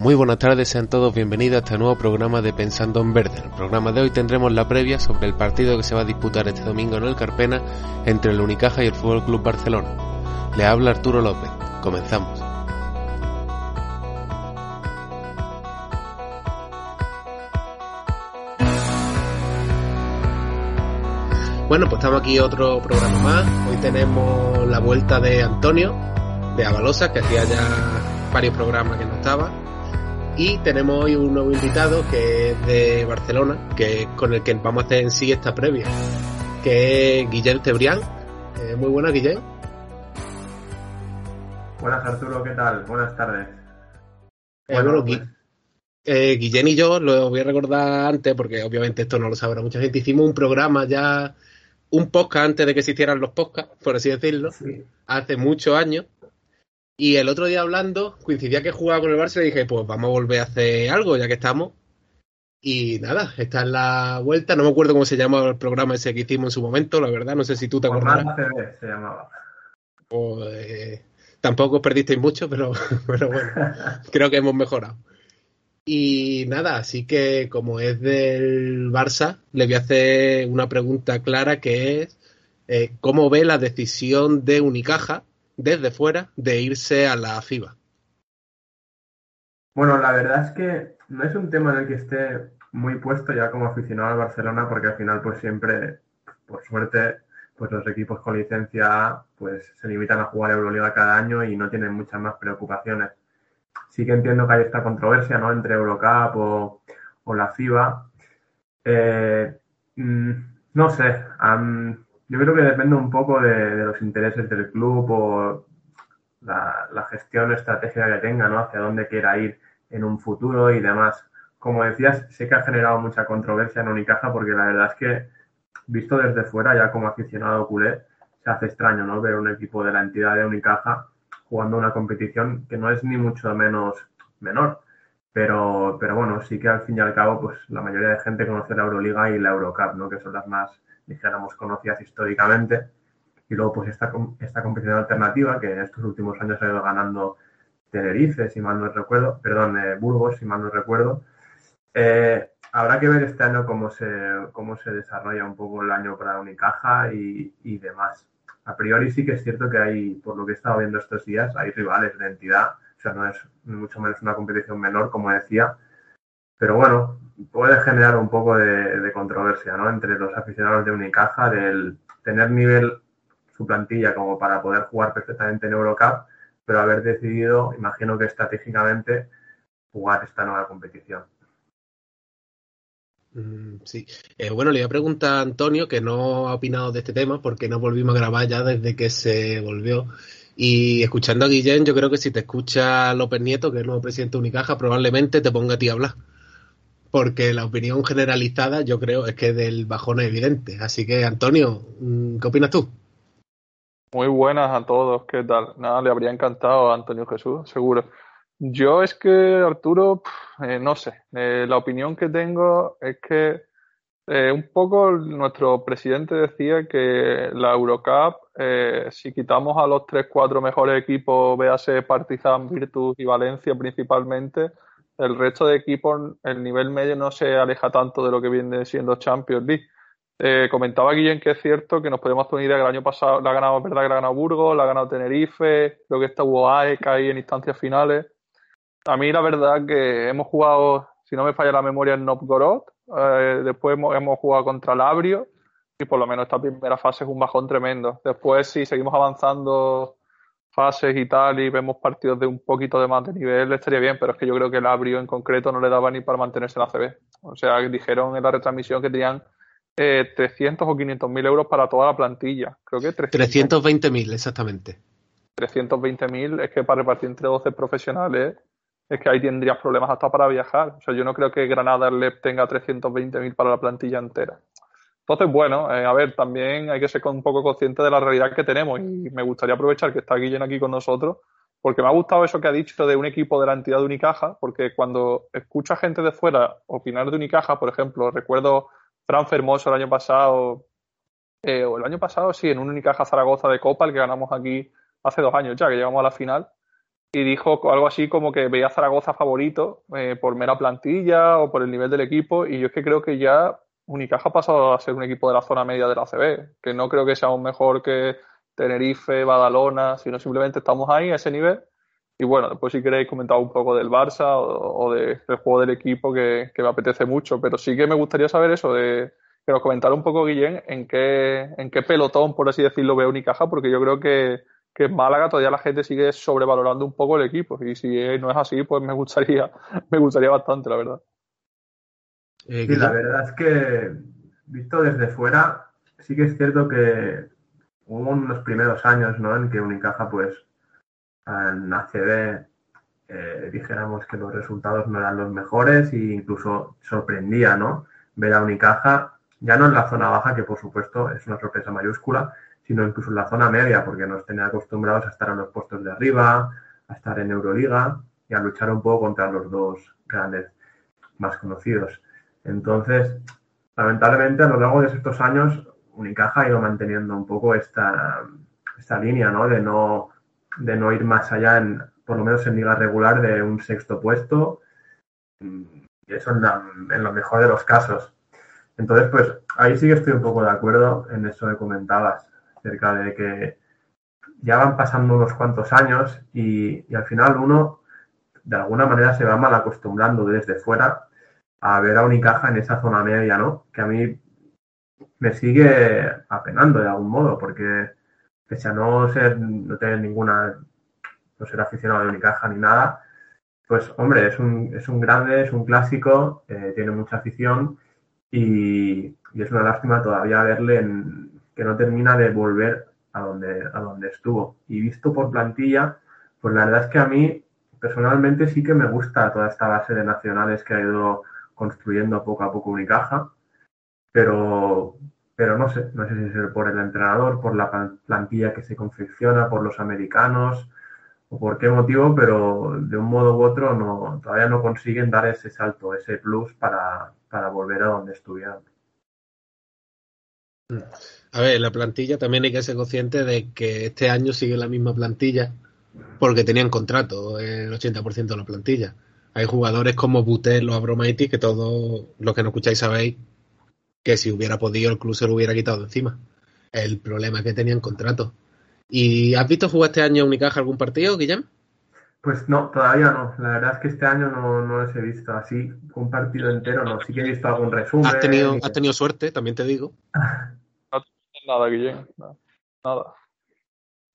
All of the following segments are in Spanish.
Muy buenas tardes, sean todos bienvenidos a este nuevo programa de Pensando en Verde. En el programa de hoy tendremos la previa sobre el partido que se va a disputar este domingo en el Carpena entre el Unicaja y el Fútbol Club Barcelona. Le habla Arturo López. Comenzamos. Bueno, pues estamos aquí otro programa más. Hoy tenemos la vuelta de Antonio, de Avalosa, que hacía ya varios programas que no estaba y tenemos hoy un nuevo invitado que es de Barcelona, que es con el que vamos a hacer en sí esta previa, que es Guillén Tebrián. Eh, muy buenas, Guillén. Buenas, Arturo, ¿qué tal? Buenas tardes. Eh, bueno, pues. eh, Guillén y yo, lo voy a recordar antes, porque obviamente esto no lo sabrá mucha gente, hicimos un programa ya, un podcast antes de que existieran los podcasts, por así decirlo, hace muchos años, y el otro día hablando, coincidía que jugaba con el Barça y dije, pues vamos a volver a hacer algo, ya que estamos. Y nada, esta es la vuelta. No me acuerdo cómo se llamaba el programa ese que hicimos en su momento, la verdad. No sé si tú te acuerdas. se llamaba. Pues, tampoco os perdisteis mucho, pero, pero bueno, creo que hemos mejorado. Y nada, así que como es del Barça, le voy a hacer una pregunta clara que es eh, ¿cómo ve la decisión de Unicaja desde fuera de irse a la FIBA? Bueno, la verdad es que no es un tema en el que esté muy puesto ya como aficionado al Barcelona, porque al final, pues siempre, por suerte, pues los equipos con licencia pues se limitan a jugar Euroliga cada año y no tienen muchas más preocupaciones. Sí que entiendo que hay esta controversia, ¿no? Entre Eurocup o, o la FIBA. Eh, mm, no sé, yo creo que depende un poco de, los intereses del club o la, gestión estratégica que tenga, ¿no? Hacia dónde quiera ir en un futuro y demás. Como decías, sé que ha generado mucha controversia en Unicaja porque la verdad es que, visto desde fuera, ya como aficionado culé, se hace extraño, ¿no? Ver un equipo de la entidad de Unicaja jugando una competición que no es ni mucho menos menor. Pero, pero bueno, sí que al fin y al cabo, pues la mayoría de gente conoce la Euroliga y la Eurocup, ¿no? Que son las más dijéramos, conocidas históricamente. Y luego, pues, esta, esta competición alternativa que en estos últimos años ha ido ganando Tenerife, si mal no recuerdo, perdón, eh, Burgos, si mal no recuerdo. Eh, habrá que ver este año cómo se, cómo se desarrolla un poco el año para Unicaja y, y demás. A priori sí que es cierto que hay, por lo que he estado viendo estos días, hay rivales de entidad, o sea, no es mucho menos una competición menor, como decía, pero bueno, puede generar un poco de, controversia ¿no? entre los aficionados de Unicaja del tener nivel su plantilla como para poder jugar perfectamente en Eurocup, pero haber decidido, imagino que estratégicamente, jugar esta nueva competición. Mm, sí. Eh, bueno, le voy a preguntar a Antonio, que no ha opinado de este tema, porque no volvimos a grabar ya desde que se volvió. Y escuchando a Guillén, yo creo que si te escucha López Nieto, que es nuevo presidente de Unicaja, probablemente te ponga a ti a hablar porque la opinión generalizada yo creo es que del bajón es evidente. Así que, Antonio, mm, ¿qué opinas tú? Muy buenas a todos, ¿qué tal? Nada, le habría encantado a Antonio Jesús, seguro. Yo es que, Arturo, eh, no sé, eh, la opinión que tengo es que eh, un poco nuestro presidente decía que la Eurocup, si quitamos a los tres, cuatro mejores equipos, véase Partizan, Virtus y Valencia principalmente, el resto de equipos, el nivel medio no se aleja tanto de lo que viene siendo Champions League. Eh, comentaba Guillén que es cierto que nos podemos hacer una que el año pasado la ha ganado, verdad que la ha ganado Burgos, la ha ganado Tenerife, creo que está AEK ahí en instancias finales. A mí la verdad que hemos jugado, si no me falla la memoria, en Novgorod, eh, después hemos, hemos, jugado contra Labrio y por lo menos esta primera fase es un bajón tremendo. Después si seguimos avanzando fases y tal y vemos partidos de un poquito de más de nivel, estaría bien, pero es que yo creo que el Abrio en concreto no le daba ni para mantenerse en la CB. O sea, dijeron en la retransmisión que tenían eh, 300 o 500 mil euros para toda la plantilla. Creo que 320 mil, exactamente. 320 mil es que para repartir entre 12 profesionales es que ahí tendrías problemas hasta para viajar. O sea, yo no creo que Granada LEP tenga 320 mil para la plantilla entera. Entonces, bueno, eh, a ver, también hay que ser un poco consciente de la realidad que tenemos y me gustaría aprovechar que está Guillén aquí con nosotros porque me ha gustado eso que ha dicho de un equipo de la entidad de Unicaja, porque cuando escucha gente de fuera opinar de Unicaja, por ejemplo, recuerdo Fran Fermoso el año pasado, eh, o el año pasado sí, en un Unicaja Zaragoza de Copa, el que ganamos aquí hace dos años ya, que llegamos a la final, y dijo algo así como que veía Zaragoza favorito eh, por mera plantilla o por el nivel del equipo y yo es que creo que ya Unicaja ha pasado a ser un equipo de la zona media de la CB, que no creo que sea un mejor que Tenerife, Badalona, sino simplemente estamos ahí a ese nivel. Y bueno, después si queréis comentar un poco del Barça o, del juego del equipo que, me apetece mucho, pero sí que me gustaría saber eso, de que nos comentara un poco Guillén en qué, en qué pelotón, por así decirlo, ve Unicaja, porque yo creo que que en Málaga todavía la gente sigue sobrevalorando un poco el equipo. Y si no es así, pues me gustaría, me gustaría bastante, la verdad. Eh, sí, la verdad es que, visto desde fuera, sí que es cierto que hubo unos primeros años ¿no? en que Unicaja, pues, en ACB eh, dijéramos que los resultados no eran los mejores e incluso sorprendía, ¿no? Ver a Unicaja, ya no en la zona baja, que por supuesto es una sorpresa mayúscula, sino incluso en la zona media, porque nos tenía acostumbrados a estar en los puestos de arriba, a estar en Euroliga y a luchar un poco contra los dos grandes más conocidos. Entonces, lamentablemente, a lo largo de estos años, Unicaja ha ido manteniendo un poco esta, esta línea, ¿no? De no, de no ir más allá, en, por lo menos en liga regular, de un sexto puesto. Y eso en, lo mejor de los casos. Entonces, pues ahí sí que estoy un poco de acuerdo en eso que comentabas cerca de que ya van pasando unos cuantos años y, al final uno de alguna manera se va mal acostumbrando desde fuera a ver a Unicaja en esa zona media, ¿no? Que a mí me sigue apenando de algún modo, porque pese a no ser, no tener ninguna, no ser aficionado de Unicaja ni nada, pues hombre, es un, es un grande, es un clásico, eh, tiene mucha afición y, y, es una lástima todavía verle en, que no termina de volver a donde, a donde estuvo. Y visto por plantilla, pues la verdad es que a mí personalmente sí que me gusta toda esta base de nacionales que ha ido construyendo poco a poco Unicaja, pero, pero no sé, no sé si es por el entrenador, por la plantilla que se confecciona, por los americanos o por qué motivo, pero de un modo u otro no, todavía no consiguen dar ese salto, ese plus para, para volver a donde estuvieron. A ver, la plantilla también hay que ser consciente de que este año sigue la misma plantilla porque tenían contrato el 80% de la plantilla. Hay jugadores como Butel o Abromaitis que todos los que no escucháis sabéis que si hubiera podido el club se lo hubiera quitado de encima. El problema es que tenían contrato. ¿Y has visto jugar este año Unicaja algún partido, Guillem? Pues no, todavía no. La verdad es que este año no, no los he visto así, un partido entero no. Sí que he visto algún resumen. Has tenido, has tenido suerte, también te digo. Nada, Guillén. Nada.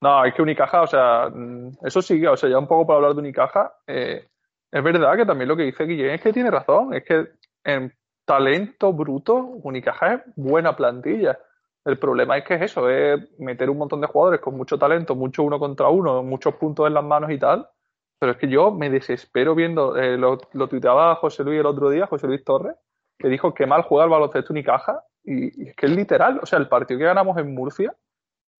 No, es que Unicaja, o sea, mm, eso sí, o sea, ya un poco para hablar de Unicaja, eh, es verdad que también lo que dice Guillén es que tiene razón, es que en talento bruto, Unicaja es buena plantilla. El problema es que es eso, es meter un montón de jugadores con mucho talento, mucho uno contra uno, muchos puntos en las manos y tal. Pero es que yo me desespero viendo, eh, lo, lo tuiteaba José Luis el otro día, José Luis Torres, que dijo que mal juega el baloncesto Unicaja y, es que es literal, o sea, el partido que ganamos en Murcia,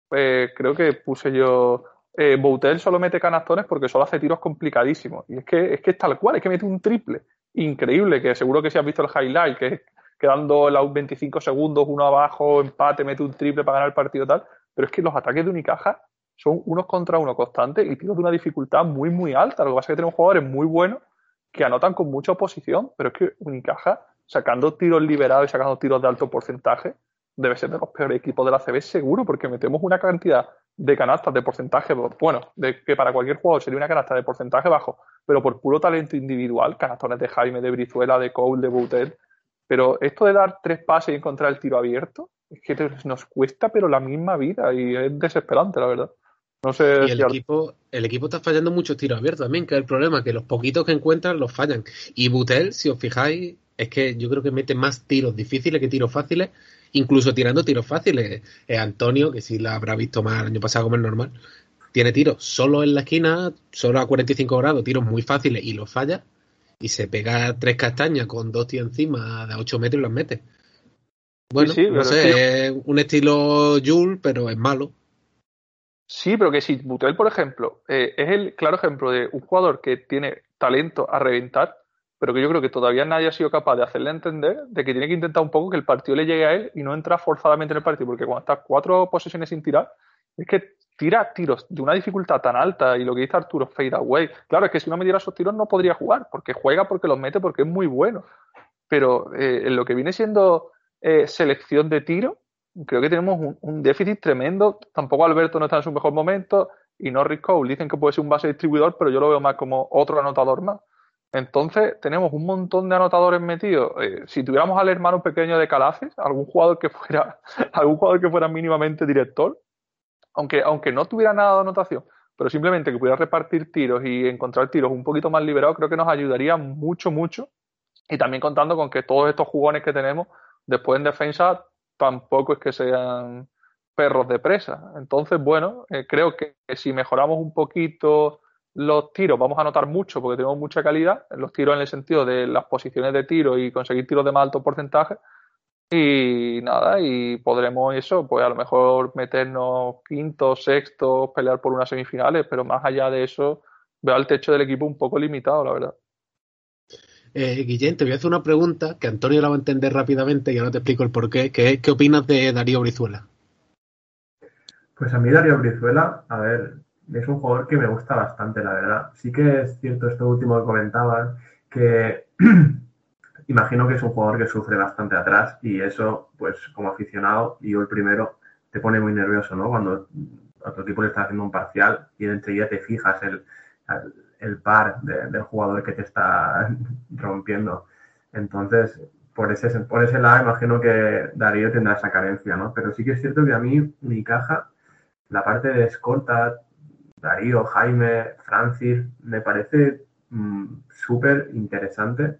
pues creo que puse yo, eh, Boutel solo mete canastones porque solo hace tiros complicadísimos. Y es que, es que es tal cual, es que mete un triple increíble, que seguro que si has visto el highlight, que es quedando los 25 segundos, uno abajo, empate, mete un triple para ganar el partido tal, pero es que los ataques de Unicaja son unos contra uno constantes y tiros de una dificultad muy, muy alta. Lo que pasa es que tenemos jugadores muy buenos que anotan con mucha oposición, pero es que Unicaja sacando tiros liberados y sacando tiros de alto porcentaje, debe ser de los peores equipos de la CB seguro, porque metemos una cantidad de canastas de porcentaje, bueno, de que para cualquier jugador sería una canasta de porcentaje bajo, pero por puro talento individual, canastones de Jaime, de Brizuela, de Cole, de Boutel, pero esto de dar tres pases y encontrar el tiro abierto, es que nos cuesta pero la misma vida y es desesperante, la verdad. No sé y el, equipo, el equipo está fallando muchos tiros abiertos también, que es el problema, que los poquitos que encuentran los fallan. Y Butel, si os fijáis, es que yo creo que mete más tiros difíciles que tiros fáciles, incluso tirando tiros fáciles. Eh, Antonio, que sí la habrá visto más el año pasado como es normal, tiene tiros solo en la esquina, solo a 45 grados, tiros muy fáciles y los falla. Y se pega tres castañas con dos tíos encima de 8 metros y los mete. Bueno, no sé, es un estilo Jules, pero es malo. Sí, pero que si Butel, por ejemplo, eh, es el claro ejemplo de un jugador que tiene talento a reventar, pero que yo creo que todavía nadie ha sido capaz de hacerle entender de que tiene que intentar un poco que el partido le llegue a él y no entrar forzadamente en el partido, porque cuando estás cuatro posesiones sin tirar, es que tira tiros de una dificultad tan alta y lo que dice Arturo, fade away. Claro, es que si no me diera esos tiros no podría jugar, porque juega, porque los mete, porque es muy bueno. Pero eh, en lo que viene siendo eh, selección de tiro, creo que tenemos un, déficit tremendo. Tampoco Alberto no está en su mejor momento y Norris Cole dicen que puede ser un base distribuidor, pero yo lo veo más como otro anotador más. Entonces, tenemos un montón de anotadores metidos. Eh, si tuviéramos al hermano pequeño de Calaces, algún jugador que fuera, algún jugador que fuera mínimamente director, aunque, aunque no tuviera nada de anotación, pero simplemente que pudiera repartir tiros y encontrar tiros un poquito más liberados, creo que nos ayudaría mucho, mucho. Y también contando con que todos estos jugones que tenemos después en defensa tampoco es que sean perros de presa. Entonces, bueno, eh, creo que si mejoramos un poquito los tiros vamos a notar mucho porque tenemos mucha calidad, los tiros en el sentido de las posiciones de tiro y conseguir tiros de más alto porcentaje. Y nada, y podremos eso, pues a lo mejor meternos quintos, sextos, pelear por unas semifinales, pero más allá de eso, veo el techo del equipo un poco limitado, la verdad. Eh, Guillén, te voy a hacer una pregunta que Antonio la va a entender rápidamente y ahora te explico el porqué, que es ¿qué opinas de Darío Brizuela? Pues a mí Darío Brizuela, a ver, es un jugador que me gusta bastante, la verdad. Sí que es cierto esto último que comentabas, que imagino que es un jugador que sufre bastante atrás y eso, pues como aficionado, y yo el primero, te pone muy nervioso, ¿no? Cuando otro equipo le está haciendo un parcial y enseguida te fijas el, el par del jugador que te está rompiendo. Entonces, por ese, por ese lado, imagino que Darío tendrá esa carencia, ¿no? Pero sí que es cierto que a mí, mi caja, la parte de escolta, Darío, Jaime, Francis, me parece mm, súper interesante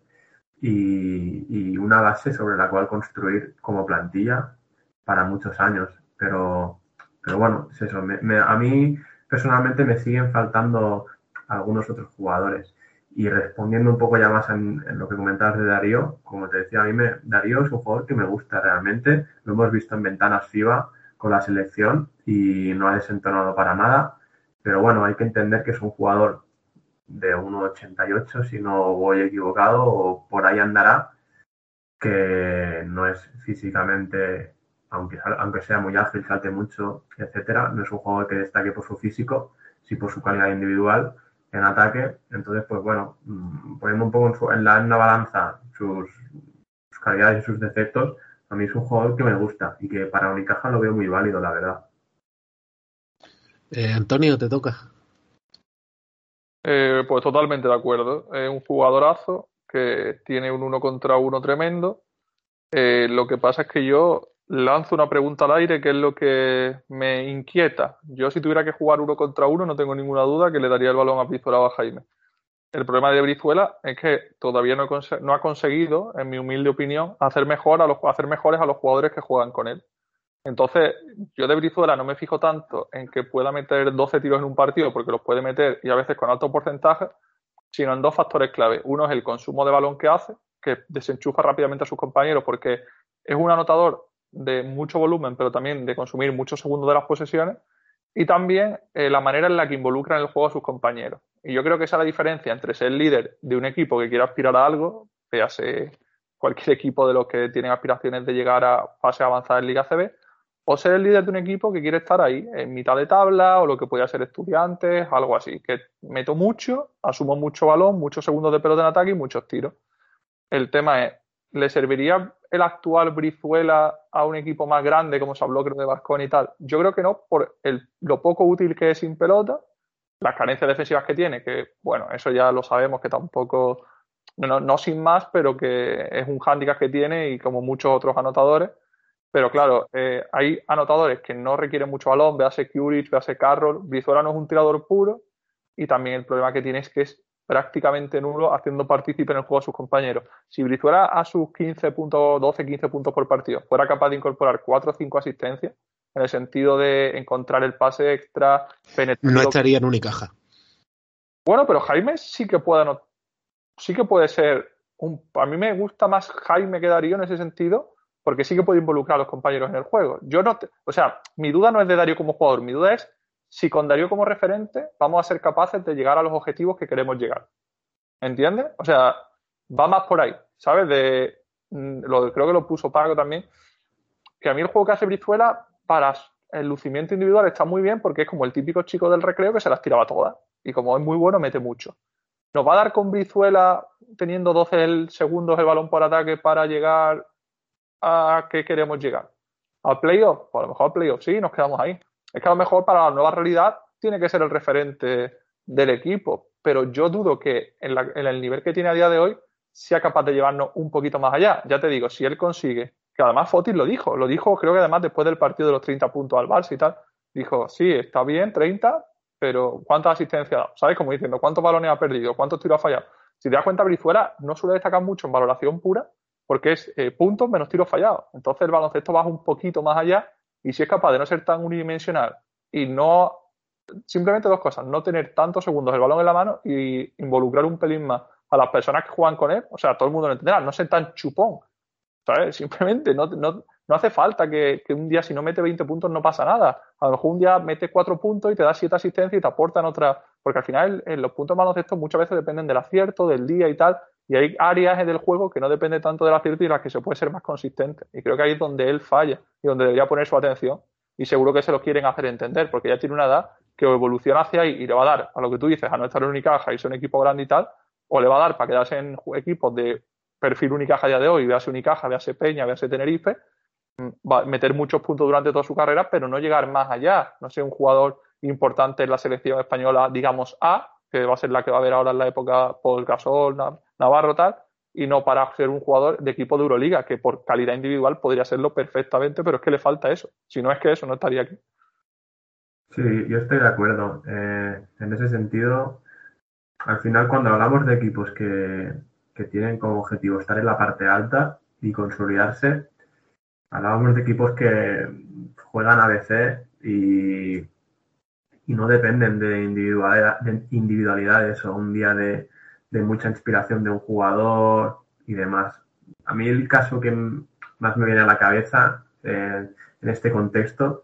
y, una base sobre la cual construir como plantilla para muchos años. Pero, pero bueno, es eso. a mí personalmente me siguen faltando algunos otros jugadores. Y respondiendo un poco ya más en, lo que comentabas de Darío, como te decía, a mí me, Darío es un jugador que me gusta realmente. Lo hemos visto en ventanas FIBA con la selección y no ha desentonado para nada. Pero bueno, hay que entender que es un jugador de 1,88 si no voy equivocado o por ahí andará, que no es físicamente, aunque, aunque sea muy ágil, salte mucho, etcétera, no es un jugador que destaque por su físico, sí por su calidad individual en ataque. Entonces, pues bueno, mm, poniendo un poco en, la, en balanza sus, calidades y sus defectos, a mí es un jugador que me gusta y que para Unicaja lo veo muy válido, la verdad. Eh, Antonio, te toca. Eh, pues totalmente de acuerdo. Es un jugadorazo que tiene un uno contra uno tremendo. Eh, lo que pasa es que yo lanzo una pregunta al aire que es lo que me inquieta. Yo si tuviera que jugar uno contra uno no tengo ninguna duda que le daría el balón a Brizuela o a Jaime. El problema de Brizuela es que todavía no, no ha conseguido, en mi humilde opinión, hacer, mejor a los, hacer mejores a los jugadores que juegan con él. Entonces, yo de Brizuela no me fijo tanto en que pueda meter 12 tiros en un partido, porque los puede meter y a veces con alto porcentaje, sino en dos factores clave. Uno es el consumo de balón que hace, que desenchufa rápidamente a sus compañeros, porque es un anotador de mucho volumen, pero también de consumir muchos segundos de las posesiones. Y también eh, la manera en la que involucra en el juego a sus compañeros. Y yo creo que esa es la diferencia entre ser líder de un equipo que quiere aspirar a algo, véase cualquier equipo de los que tienen aspiraciones de llegar a fase avanzada en Liga CB, o ser el líder de un equipo que quiere estar ahí, en mitad de tabla, o lo que podría ser estudiantes, algo así, que meto mucho, asumo mucho balón, muchos segundos de pelota en ataque y muchos tiros. El tema es, ¿le serviría el actual Brizuela a un equipo más grande, como se habló creo de Vascón y tal? Yo creo que no, por lo poco útil que es sin pelota, las carencias defensivas que tiene, que bueno, eso ya lo sabemos que tampoco, no, no sin más, pero que es un hándicap que tiene y como muchos otros anotadores pero claro, eh, hay anotadores que no requieren mucho balón, véase Curich, véase Carroll. Brizuela no es un tirador puro y también el problema que tiene es que es prácticamente nulo haciendo partícipe en el juego a sus compañeros. Si Brizuela a sus 15 puntos, 12, 15 puntos por partido fuera capaz de incorporar 4 o 5 asistencias, en el sentido de encontrar el pase extra, penetrar. No estaría en Unicaja. Bueno, pero Jaime sí que puede, sí que puede ser un. A mí me gusta más Jaime que Darío en ese sentido, porque sí que puede involucrar a los compañeros en el juego. Yo no, o sea, mi duda no es de Darío como jugador, mi duda es si con Darío como referente vamos a ser capaces de llegar a los objetivos que queremos llegar. ¿Entiendes? O sea, va más por ahí, ¿sabes? De, mm, lo, creo que lo puso Paco también, que a mí el juego que hace Brizuela para el lucimiento individual está muy bien porque es como el típico chico del recreo que se las tiraba todas. Y como es muy bueno, mete mucho. ¿Nos va a dar con Brizuela teniendo 12 segundos el balón por ataque para llegar a qué queremos llegar? ¿Al playoff? Pues a lo mejor al playoff sí, nos quedamos ahí. Es que a lo mejor para la nueva realidad tiene que ser el referente del equipo, pero yo dudo que en, el nivel que tiene a día de hoy sea capaz de llevarnos un poquito más allá. Ya te digo, si él consigue que además Fotis lo dijo, lo dijo creo que además después del partido de los 30 puntos al Barça y tal, dijo, sí, está bien, 30, pero ¿cuántas asistencias ha dado? ¿Sabes? Como diciendo, ¿cuántos balones ha perdido? ¿Cuántos tiros ha fallado? Si te das cuenta, Brizuela no suele destacar mucho en valoración pura porque es eh, puntos menos tiros fallados. Entonces el baloncesto va un poquito más allá y si es capaz de no ser tan unidimensional y no, simplemente dos cosas, no tener tantos segundos el balón en la mano y involucrar un pelín más a las personas que juegan con él, o sea, todo el mundo lo entenderá, no ser tan chupón, ¿sabes? Simplemente no, no, no hace falta que, un día si no mete 20 puntos no pasa nada. A lo mejor un día mete 4 puntos y te da 7 asistencias y te aportan otra. Porque al final en los puntos baloncesto muchas veces dependen del acierto, del día y tal. Y hay áreas del juego que no depende tanto del acierto y las que se puede ser más consistente. Y creo que ahí es donde él falla y donde debería poner su atención. Y seguro que se lo quieren hacer entender, porque ya tiene una edad que evoluciona hacia ahí y le va a dar a lo que tú dices, a no estar en Unicaja y ser un equipo grande y tal, o le va a dar para quedarse en equipos de perfil Unicaja a día de hoy, véase Unicaja, véase Peña, véase Tenerife, mm, va a meter muchos puntos durante toda su carrera, pero no llegar más allá. No ser un jugador importante en la selección española, digamos A, que va a ser la que va a haber ahora en la época Paul Gasol, Navarro, tal, y no para ser un jugador de equipo de Euroliga, que por calidad individual podría serlo perfectamente, pero es que le falta eso. Si no es que eso, no estaría aquí. Sí, yo estoy de acuerdo. Eh, en ese sentido, al final cuando hablamos de equipos que, que tienen como objetivo estar en la parte alta y consolidarse, hablábamos de equipos que juegan a veces y, y no dependen de, individualidad, de individualidades o un día de, mucha inspiración de un jugador y demás. A mí el caso que más me viene a la cabeza eh, en este contexto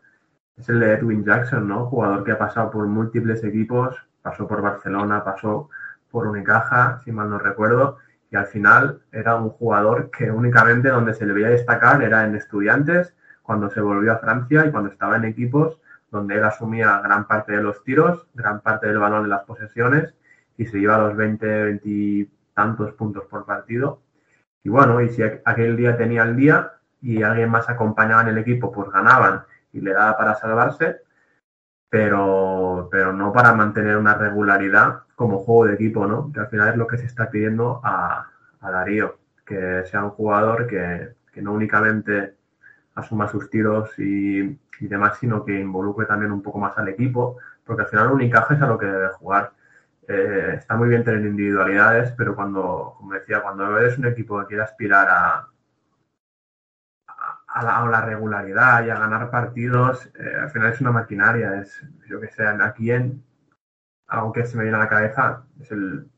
es el de Edwin Jackson, ¿no? Jugador que ha pasado por múltiples equipos, pasó por Barcelona, pasó por Unicaja, si mal no recuerdo, y al final era un jugador que únicamente donde se le veía destacar era en estudiantes, cuando se volvió a Francia y cuando estaba en equipos donde él asumía gran parte de los tiros, gran parte del balón en las posesiones y se iba a los 20, 20 tantos puntos por partido. Y bueno, y si aquel día tenía el día y alguien más acompañaba en el equipo, pues ganaban y le daba para salvarse, pero, pero no para mantener una regularidad como juego de equipo, ¿no? Que al final es lo que se está pidiendo a, Darío, que sea un jugador que, no únicamente asuma sus tiros y, demás, sino que involucre también un poco más al equipo, porque al final Unicaja es a lo que debe jugar. Eh, está muy bien tener individualidades, pero cuando, como decía, cuando eres un equipo que quiere aspirar a, a la, regularidad y a ganar partidos, eh, al final es una maquinaria. Es, yo que sé, aquí en, algo que se me viene a la cabeza es el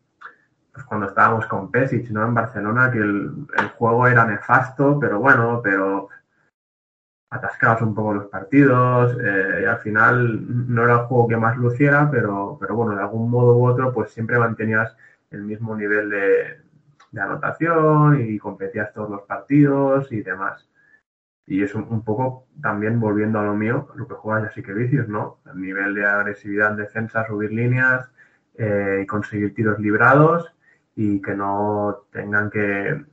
pues cuando estábamos con Pesic, ¿no? En Barcelona, que el, juego era nefasto, pero bueno, pero atascabas un poco los partidos eh, y al final no era el juego que más luciera, pero, pero bueno, de algún modo u otro, pues siempre mantenías el mismo nivel de, anotación y competías todos los partidos y demás. Y es un, poco también volviendo a lo mío, lo que juega ya sí que vicios, ¿no? El nivel de agresividad en defensa, subir líneas eh, y conseguir tiros librados y que no tengan que,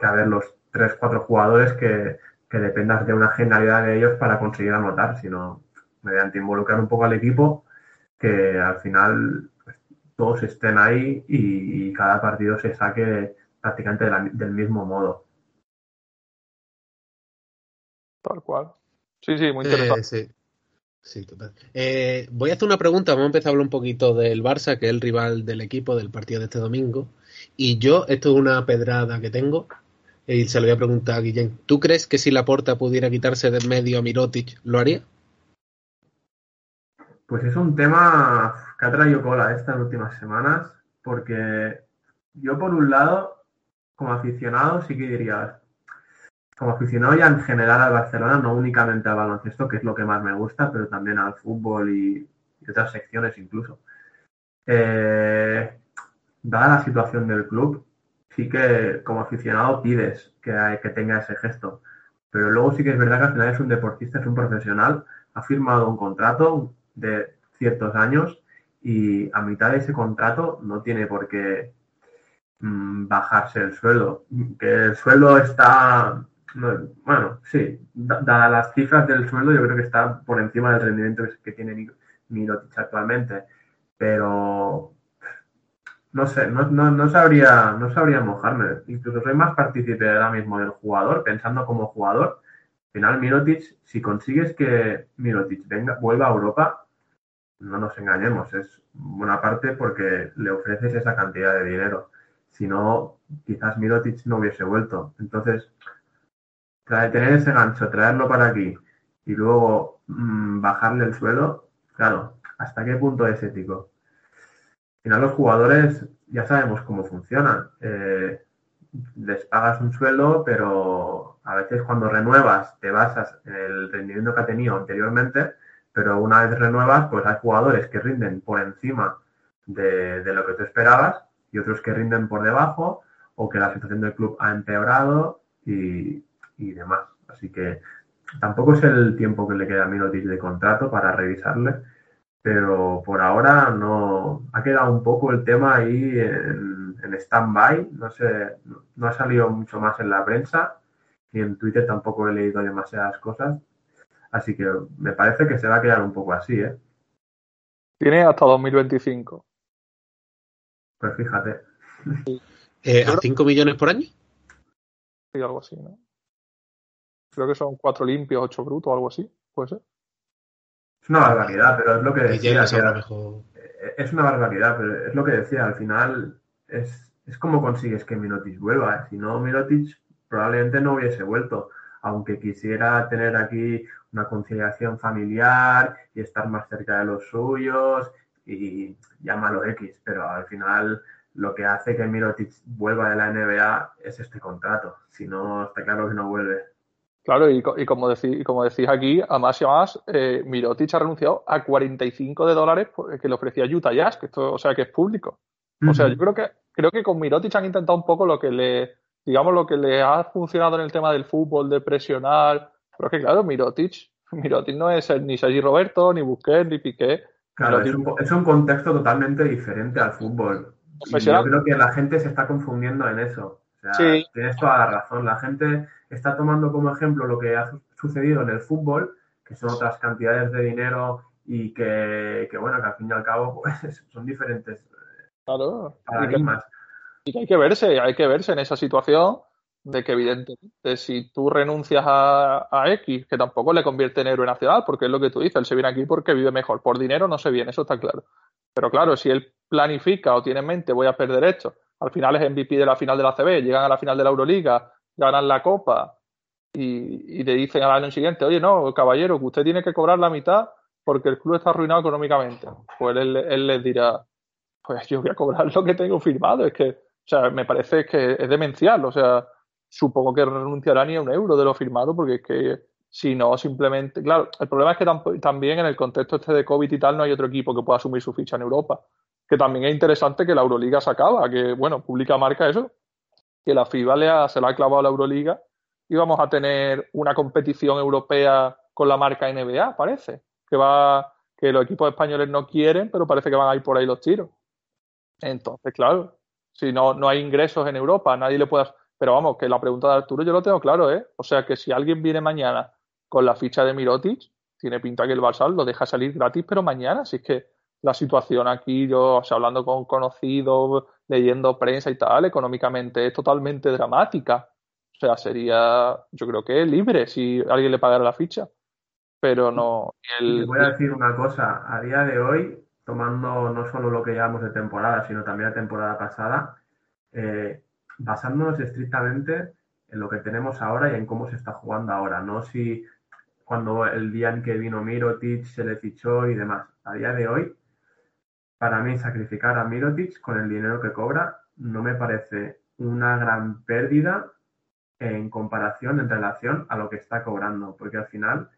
haber los tres, cuatro jugadores que, que dependas de una genialidad de ellos para conseguir anotar, sino mediante involucrar un poco al equipo que al final pues, todos estén ahí y, cada partido se saque prácticamente del mismo modo. Tal cual. Sí, sí, muy interesante. sí. Sí, total. Eh, voy a hacer una pregunta. Vamos a empezar a hablar un poquito del Barça, que es el rival del equipo del partido de este domingo. Y yo, esto es una pedrada que tengo, y se lo voy a preguntar a Guillén. ¿Tú crees que si la porta pudiera quitarse de medio a Mirotic, lo haría? Pues es un tema que ha traído cola estas últimas semanas, porque yo, por un lado, como aficionado, sí que diría, como aficionado ya en general al Barcelona, no únicamente al baloncesto, que es lo que más me gusta, pero también al fútbol y, otras secciones incluso. Eh, dada la situación del club, sí que como aficionado pides que, tenga ese gesto. Pero luego sí que es verdad que al final es un deportista, es un profesional, ha firmado un contrato de ciertos años y a mitad de ese contrato no tiene por qué mm, bajarse el sueldo. Que el sueldo está, bueno, sí, dadas las cifras del sueldo, yo creo que está por encima del rendimiento que tiene Mirotic actualmente. Pero no sé, no, no, sabría, no sabría mojarme. Incluso soy más partícipe ahora mismo del jugador, pensando como jugador. Al final, Mirotic, si consigues que Mirotic venga, vuelva a Europa, no nos engañemos, es buena parte porque le ofreces esa cantidad de dinero. Si no, quizás Mirotic no hubiese vuelto. Entonces, tener ese gancho, traerlo para aquí y luego mm, bajarle el suelo, claro, ¿hasta qué punto es ético? Final los jugadores ya sabemos cómo funcionan. Eh, les pagas un sueldo, pero a veces cuando renuevas te basas en el rendimiento que ha tenido anteriormente, pero una vez renuevas, pues hay jugadores que rinden por encima de, lo que tú esperabas y otros que rinden por debajo o que la situación del club ha empeorado y, demás. Así que tampoco es el tiempo que le queda a Mirotic de contrato para revisarle pero por ahora no ha quedado un poco el tema ahí en, en stand-by, no sé, no ha salido mucho más en la prensa y en Twitter tampoco he leído demasiadas cosas, así que me parece que se va a quedar un poco así, ¿eh? Tiene hasta 2025. Pues fíjate. Eh, ¿A 5 millones por año? Sí, algo así, ¿no? Creo que son 4 limpios, 8 brutos, algo así, puede ser. Es una barbaridad, pero es lo que decía. Eh, es una barbaridad, pero es lo que decía. Al final es, es como consigues que Mirotic vuelva. ¿eh? Si no, Mirotic probablemente no hubiese vuelto. Aunque quisiera tener aquí una conciliación familiar y estar más cerca de los suyos y llámalo X, pero al final lo que hace que Mirotic vuelva de la NBA es este contrato. Si no, está claro que no vuelve. Claro, y, como, decís, como decís aquí, a más y a más, eh, Mirotic ha renunciado a 45 de dólares que le ofrecía Utah Jazz, que esto, o sea, que es público. O sea, yo creo que, creo que con Mirotic han intentado un poco lo que le, digamos, lo que le ha funcionado en el tema del fútbol, de presionar. Pero es que, claro, Mirotic, Mirotic no es ni Sergi Roberto, ni Busquets, ni Piqué. Claro, es un, es un, contexto totalmente diferente al fútbol. yo creo que la gente se está confundiendo en eso. Sea, tienes toda la razón. La gente está tomando como ejemplo lo que ha sucedido en el fútbol, que son otras cantidades de dinero y que, bueno, que al fin y al cabo pues, son diferentes claro. paradigmas. Y que, hay que verse, hay que verse en esa situación de que evidentemente si tú renuncias a, a, X, que tampoco le convierte en héroe nacional, porque es lo que tú dices, él se viene aquí porque vive mejor. Por dinero no se viene, eso está claro. Pero claro, si él planifica o tiene en mente voy a perder esto, al final es MVP de la final de la CB, llegan a la final de la Euroliga, ganan la Copa y, le dicen al año siguiente, oye, no, caballero, que usted tiene que cobrar la mitad porque el club está arruinado económicamente. Pues él, él les dirá, pues yo voy a cobrar lo que tengo firmado. Es que, o sea, me parece que es demencial. O sea, supongo que renunciará ni a un euro de lo firmado porque es que si no, simplemente. Claro, el problema es que también en el contexto este de COVID y tal no hay otro equipo que pueda asumir su ficha en Europa que también es interesante que la Euroliga se acaba, que bueno, publica marca eso, que la FIBA le se la ha clavado a la Euroliga y vamos a tener una competición europea con la marca NBA, parece, que va que los equipos españoles no quieren, pero parece que van a ir por ahí los tiros. Entonces, claro, si no, no hay ingresos en Europa, nadie le puede... Pero vamos, que la pregunta de Arturo yo lo tengo claro, ¿eh? O sea, que si alguien viene mañana con la ficha de Mirotic, tiene pinta que el Barça lo deja salir gratis, pero mañana, si es que la situación aquí, yo, o sea, hablando con conocidos, leyendo prensa y tal, económicamente es totalmente dramática. O sea, sería, yo creo que libre si alguien le pagara la ficha. Pero no. El... voy a decir una cosa. A día de hoy, tomando no solo lo que llevamos de temporada, sino también la temporada pasada, eh, basándonos estrictamente en lo que tenemos ahora y en cómo se está jugando ahora, no si cuando el día en que vino Mirotic se le fichó y demás. A día de hoy, para mí, sacrificar a Mirotic con el dinero que cobra no me parece una gran pérdida en comparación, en relación a lo que está cobrando, porque al final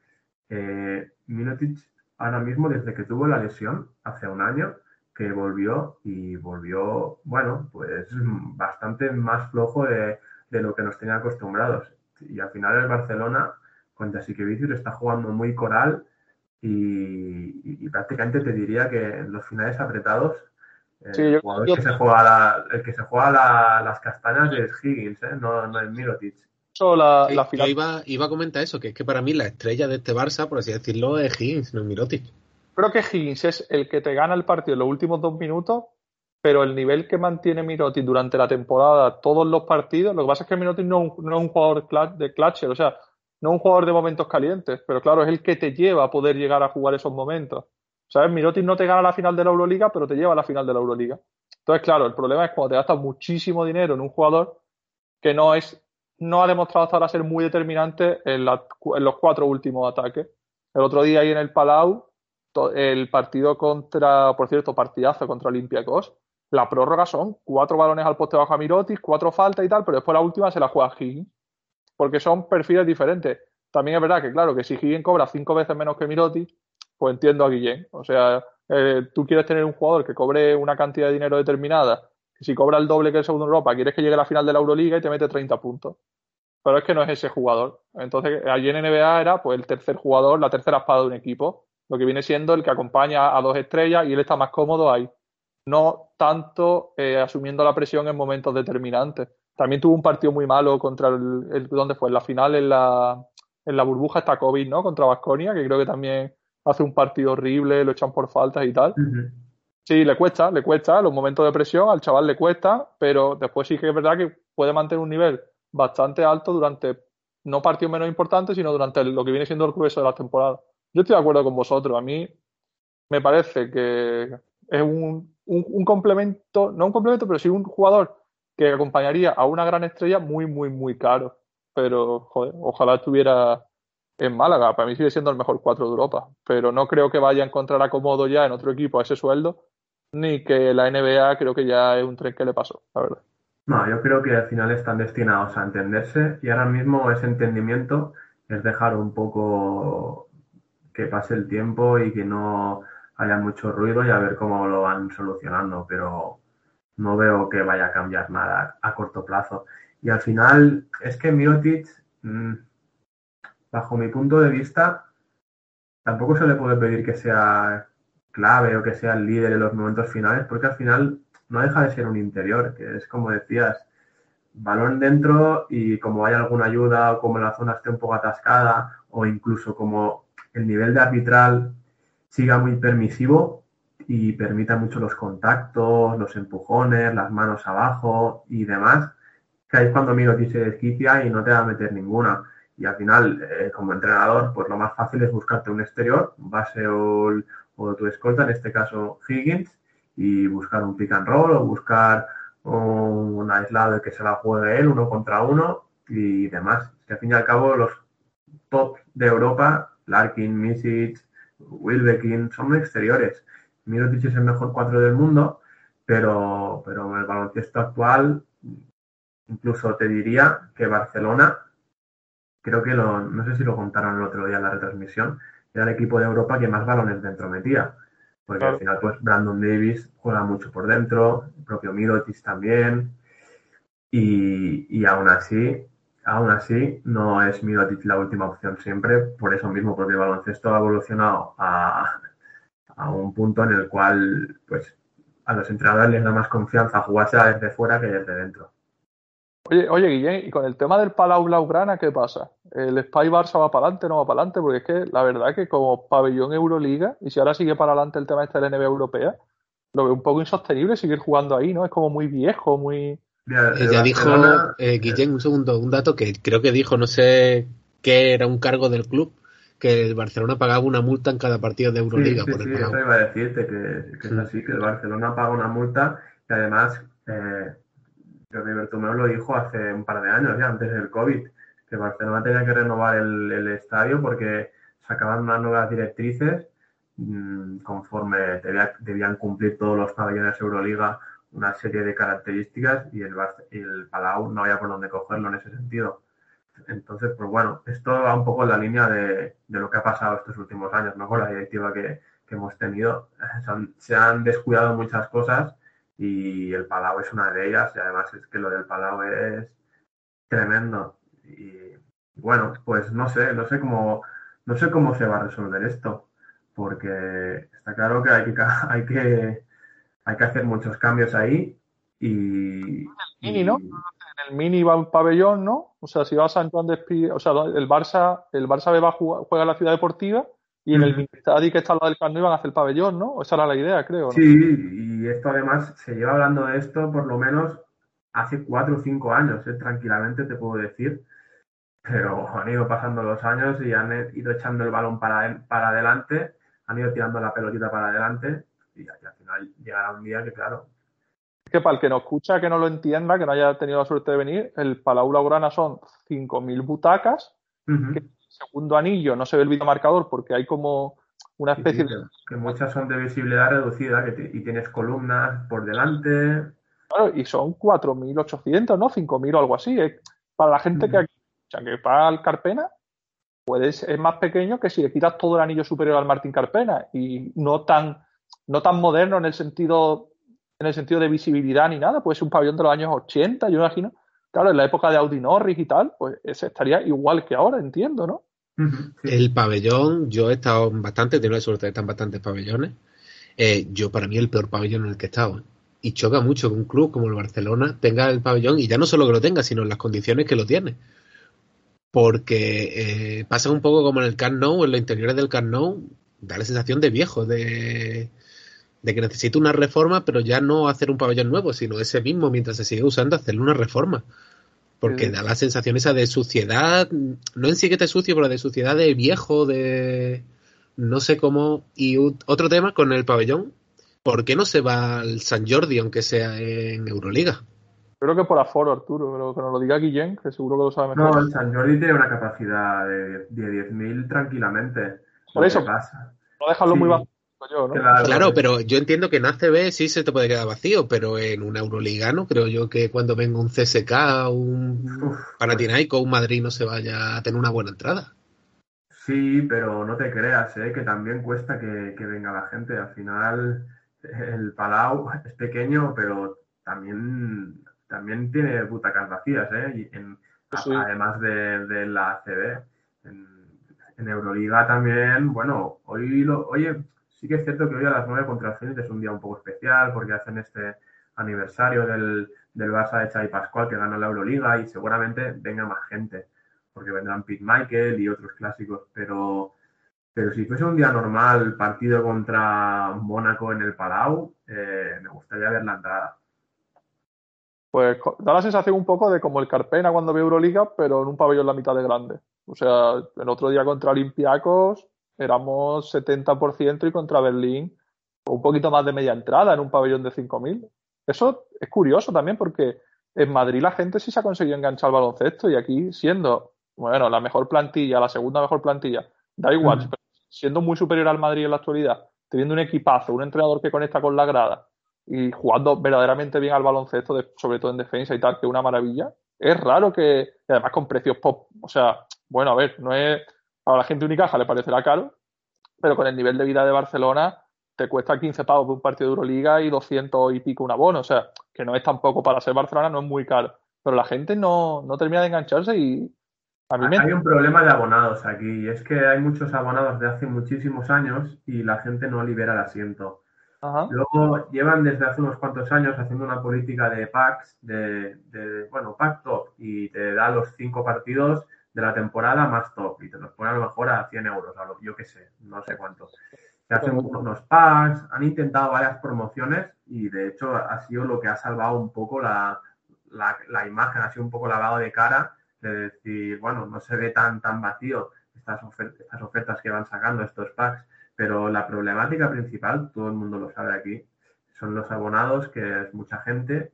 eh, Mirotic ahora mismo, desde que tuvo la lesión hace un año, que volvió y volvió, bueno, pues bastante más flojo de, lo que nos tenía acostumbrados. Y al final el Barcelona, con Jasikevicius, está jugando muy coral y, prácticamente te diría que en los finales apretados el que se juega, el que se juega las castañas es Higgins, ¿eh? no, no es Mirotic. La, iba, iba, a comentar eso, que es que para mí la estrella de este Barça, por así decirlo, es Higgins, no es Mirotic. Creo que Higgins es el que te gana el partido en los últimos dos minutos, pero el nivel que mantiene Mirotic durante la temporada, todos los partidos, lo que pasa es que Mirotic no, es un jugador de clutcher, o sea, no un jugador de momentos calientes, pero claro, es el que te lleva a poder llegar a jugar esos momentos. ¿Sabes? Mirotic no te gana la final de la Euroliga, pero te lleva a la final de la Euroliga. Entonces, claro, el problema es cuando te gastas muchísimo dinero en un jugador que no es no ha demostrado hasta ahora ser muy determinante en, los cuatro últimos ataques. El otro día ahí en el Palau, el partido contra, por cierto, partidazo contra Olympiacos, la prórroga son cuatro balones al poste bajo a Mirotis, cuatro faltas y tal, pero después la última se la juega Higgins, porque son perfiles diferentes. También es verdad que, claro, que si Higgins cobra cinco veces menos que Mirotis, pues entiendo a Guillén. O sea, eh, tú quieres tener un jugador que cobre una cantidad de dinero determinada si cobra el doble que el segundo Europa, quieres que llegue a la final de la Euroliga y te mete 30 puntos. Pero es que no es ese jugador. Entonces, allí en NBA era pues el tercer jugador, la tercera espada de un equipo, lo que viene siendo el que acompaña a dos estrellas y él está más cómodo ahí. No tanto eh, asumiendo la presión en momentos determinantes. También tuvo un partido muy malo contra el, ¿dónde fue? En la final en la, en la burbuja está COVID, ¿no? Contra Vasconia, que creo que también hace un partido horrible, lo echan por faltas y tal. Sí, le cuesta, le cuesta, los momentos de presión al chaval le cuesta, pero después sí que es verdad que puede mantener un nivel bastante alto durante no partidos menos importantes, sino durante lo que viene siendo el grueso de la temporada. Yo estoy de acuerdo con vosotros. A mí me parece que es un, un, complemento, no un complemento, pero sí un jugador que acompañaría a una gran estrella muy, muy, muy caro. Pero, joder, ojalá estuviera en Málaga. Para mí sigue siendo el mejor cuatro de Europa. Pero no creo que vaya a encontrar acomodo ya en otro equipo a ese sueldo ni que la NBA creo que ya es un tren que le pasó, la verdad. No, yo creo que al final están destinados a entenderse y ahora mismo ese entendimiento es dejar un poco que pase el tiempo y que no haya mucho ruido y a ver cómo lo van solucionando, pero no veo que vaya a cambiar nada a corto plazo. Y al final es que Mirotic, mm, bajo mi punto de vista, tampoco se le puede pedir que sea clave o que sea el líder en los momentos finales, porque al final no deja de ser un interior, que es como decías, balón dentro y como hay alguna ayuda o como la zona esté un poco atascada o incluso como el nivel de arbitral siga muy permisivo y permita mucho los contactos, los empujones, las manos abajo y demás, que ahí cuando miro que se desquicia y no te va a meter ninguna. Y al final, eh, como entrenador, pues lo más fácil es buscarte un exterior, base o, o tu escolta, en este caso Higgins, y buscar un pick and roll o buscar un aislado que se la juegue él, uno contra uno y demás. Que al fin y al cabo los top de Europa, Larkin, Misic, Wilbekin, son exteriores. Mirotic es el mejor cuatro del mundo, pero, pero en el baloncesto actual, incluso te diría que Barcelona, creo que lo, no sé si lo contaron el otro día en la retransmisión, era el equipo de Europa que más balones dentro metía. Porque al final, pues Brandon Davis juega mucho por dentro, el propio Mirotic también. Y, y aún así, aún así, no es Mirotic la última opción siempre, por eso mismo, porque el baloncesto ha evolucionado a, a un punto en el cual, pues, a los entrenadores les da más confianza jugarse desde fuera que desde dentro. Oye, oye, Guillén, y con el tema del Palau Blaugrana, ¿qué pasa? ¿El Spy Barça va para adelante, no va para adelante? Porque es que la verdad es que como pabellón Euroliga, y si ahora sigue para adelante el tema este de la NBA europea, lo veo un poco insostenible seguir jugando ahí, ¿no? Es como muy viejo, muy... Ya, dijo eh, Guillén, un segundo, un dato que creo que dijo, no sé qué era un cargo del club, que el Barcelona pagaba una multa en cada partido de Euroliga. Sí, sí, sí eso iba a decirte, que, que es así, que el Barcelona paga una multa y además... Eh, Jordi Bertomeu lo dijo hace un par de años, ya antes del COVID, que Barcelona tenía que renovar el, estadio porque sacaban unas nuevas directrices mm, conforme debían cumplir todos los pabellones Euroliga una serie de características y el, el Palau no había por dónde cogerlo en ese sentido. Entonces, pues bueno, esto va un poco en la línea de, lo que ha pasado estos últimos años, ¿no? Con la directiva que, hemos tenido. se han descuidado muchas cosas y el Palau es una de ellas y además es que lo del Palau es tremendo y bueno pues no sé no sé cómo no sé cómo se va a resolver esto porque está claro que hay que, hay que, hay que hacer muchos cambios ahí y... Mini, ¿no? En el mini va un pabellón, ¿no? O sea, si vas a San Juan de o sea, el Barça, el Barça B va a jugar, juega en la ciudad deportiva y en el mini estadio que está al lado del Camp van a hacer el pabellón, ¿no? Esa era la idea, creo. Sí, y esto además se lleva hablando de esto por lo menos hace cuatro o cinco años, ¿eh? tranquilamente te puedo decir pero han ido pasando los años y han ido echando el balón para, para adelante, han ido tirando la pelotita para adelante y, al final llegará un día que, claro. Es que para el que no escucha, que no lo entienda, que no haya tenido la suerte de venir, el Palau Blaugrana son 5.000 butacas, que el segundo anillo no se ve el videomarcador porque hay como una especie de... Que muchas son de visibilidad reducida que y tienes columnas por delante. Claro, y son 4.800, ¿no? 5.000 o algo así. Para la gente que aquí o sea, que para el Carpena es más pequeño que si le quitas todo el anillo superior al Martín Carpena y no tan, no tan moderno en el sentido en el sentido de visibilidad ni nada, puede ser un pabellón de los años 80, yo imagino. Claro, en la época de Audi Norris y tal, pues ese estaría igual que ahora, entiendo, ¿no? El pabellón, yo he estado bastante, he tenido la suerte de estar en bastantes pabellones. Eh, yo, para mí, el peor pabellón en el que he estado. ¿eh? Y choca mucho que un club como el Barcelona tenga el pabellón, y ya no solo que lo tenga, sino en las condiciones que lo tiene porque eh, pasa un poco como en el Camp Nou, en los interiores del Camp Nou, da la sensación de viejo, de, que necesita una reforma, pero ya no hacer un pabellón nuevo, sino ese mismo, mientras se sigue usando, hacerle una reforma. Porque da la sensación esa de suciedad, no en sí que te sucio, pero de suciedad de viejo, de no sé cómo. Y otro tema con el pabellón, ¿por qué no se va al San Jordi, aunque sea en Euroliga? Creo que por aforo, Arturo, pero que nos lo diga Guillén, que seguro que lo sabe mejor. No, el San Jordi tiene una capacidad de, de 10.000 tranquilamente. Por eso, pasa. no dejarlo muy vacío. Yo, ¿no? Claro, pero yo entiendo que en ACB sí se te puede quedar vacío, pero en una Euroliga no creo yo que cuando venga un CSK, un Panathinaikos, un Madrid no se vaya a tener una buena entrada. Sí, pero no te creas, ¿eh? que también cuesta que, que venga la gente. Al final el Palau es pequeño, pero también también tiene butacas vacías, ¿eh? Además de, la ACB. En, Euroliga también, bueno, hoy lo, oye, sí que es cierto que hoy a las 9 contra el Zenit es un día un poco especial porque hacen este aniversario del, del Barça de Xavi Pascual que gana la Euroliga y seguramente venga más gente porque vendrán Pete Michael y otros clásicos, pero pero si fuese un día normal, partido contra Mónaco en el Palau, eh, me gustaría ver la entrada. Pues da la sensación un poco de como el Carpena cuando ve Euroliga, pero en un pabellón la mitad de grande. O sea, el otro día contra Olympiacos éramos 70% y contra Berlín un poquito más de media entrada en un pabellón de 5.000. Eso es curioso también porque en Madrid la gente sí se ha conseguido enganchar al baloncesto y aquí siendo, bueno, la mejor plantilla, la segunda mejor plantilla, da igual, pero siendo muy superior al Madrid en la actualidad, teniendo un equipazo, un entrenador que conecta con la grada, y jugando verdaderamente bien al baloncesto, sobre todo en defensa y tal, que es una maravilla. Es raro que, además con precios pop, o sea, bueno, a ver, no es, a la gente Unicaja le parecerá caro, pero con el nivel de vida de Barcelona te cuesta 15 pavos por un partido de Euroliga y 200 y pico un abono, o sea, que no es tampoco para ser Barcelona, no es muy caro, pero la gente no, no termina de engancharse y a mí me... Hay un problema de abonados aquí, y es que hay muchos abonados de hace muchísimos años y la gente no libera el asiento. Luego llevan desde hace unos cuantos años haciendo una política de packs, de, bueno, pack top, y te da los cinco partidos de la temporada más top, y te los pone a lo mejor a 100 euros, a lo, yo qué sé, no sé cuánto. Te hacen unos packs, han intentado varias promociones, y de hecho ha sido lo que ha salvado un poco la, la, imagen, ha sido un poco lavado de cara, de decir, bueno, no se ve tan, tan vacío estas, estas ofertas que van sacando estos packs pero la problemática principal, todo el mundo lo sabe aquí, son los abonados, que es mucha gente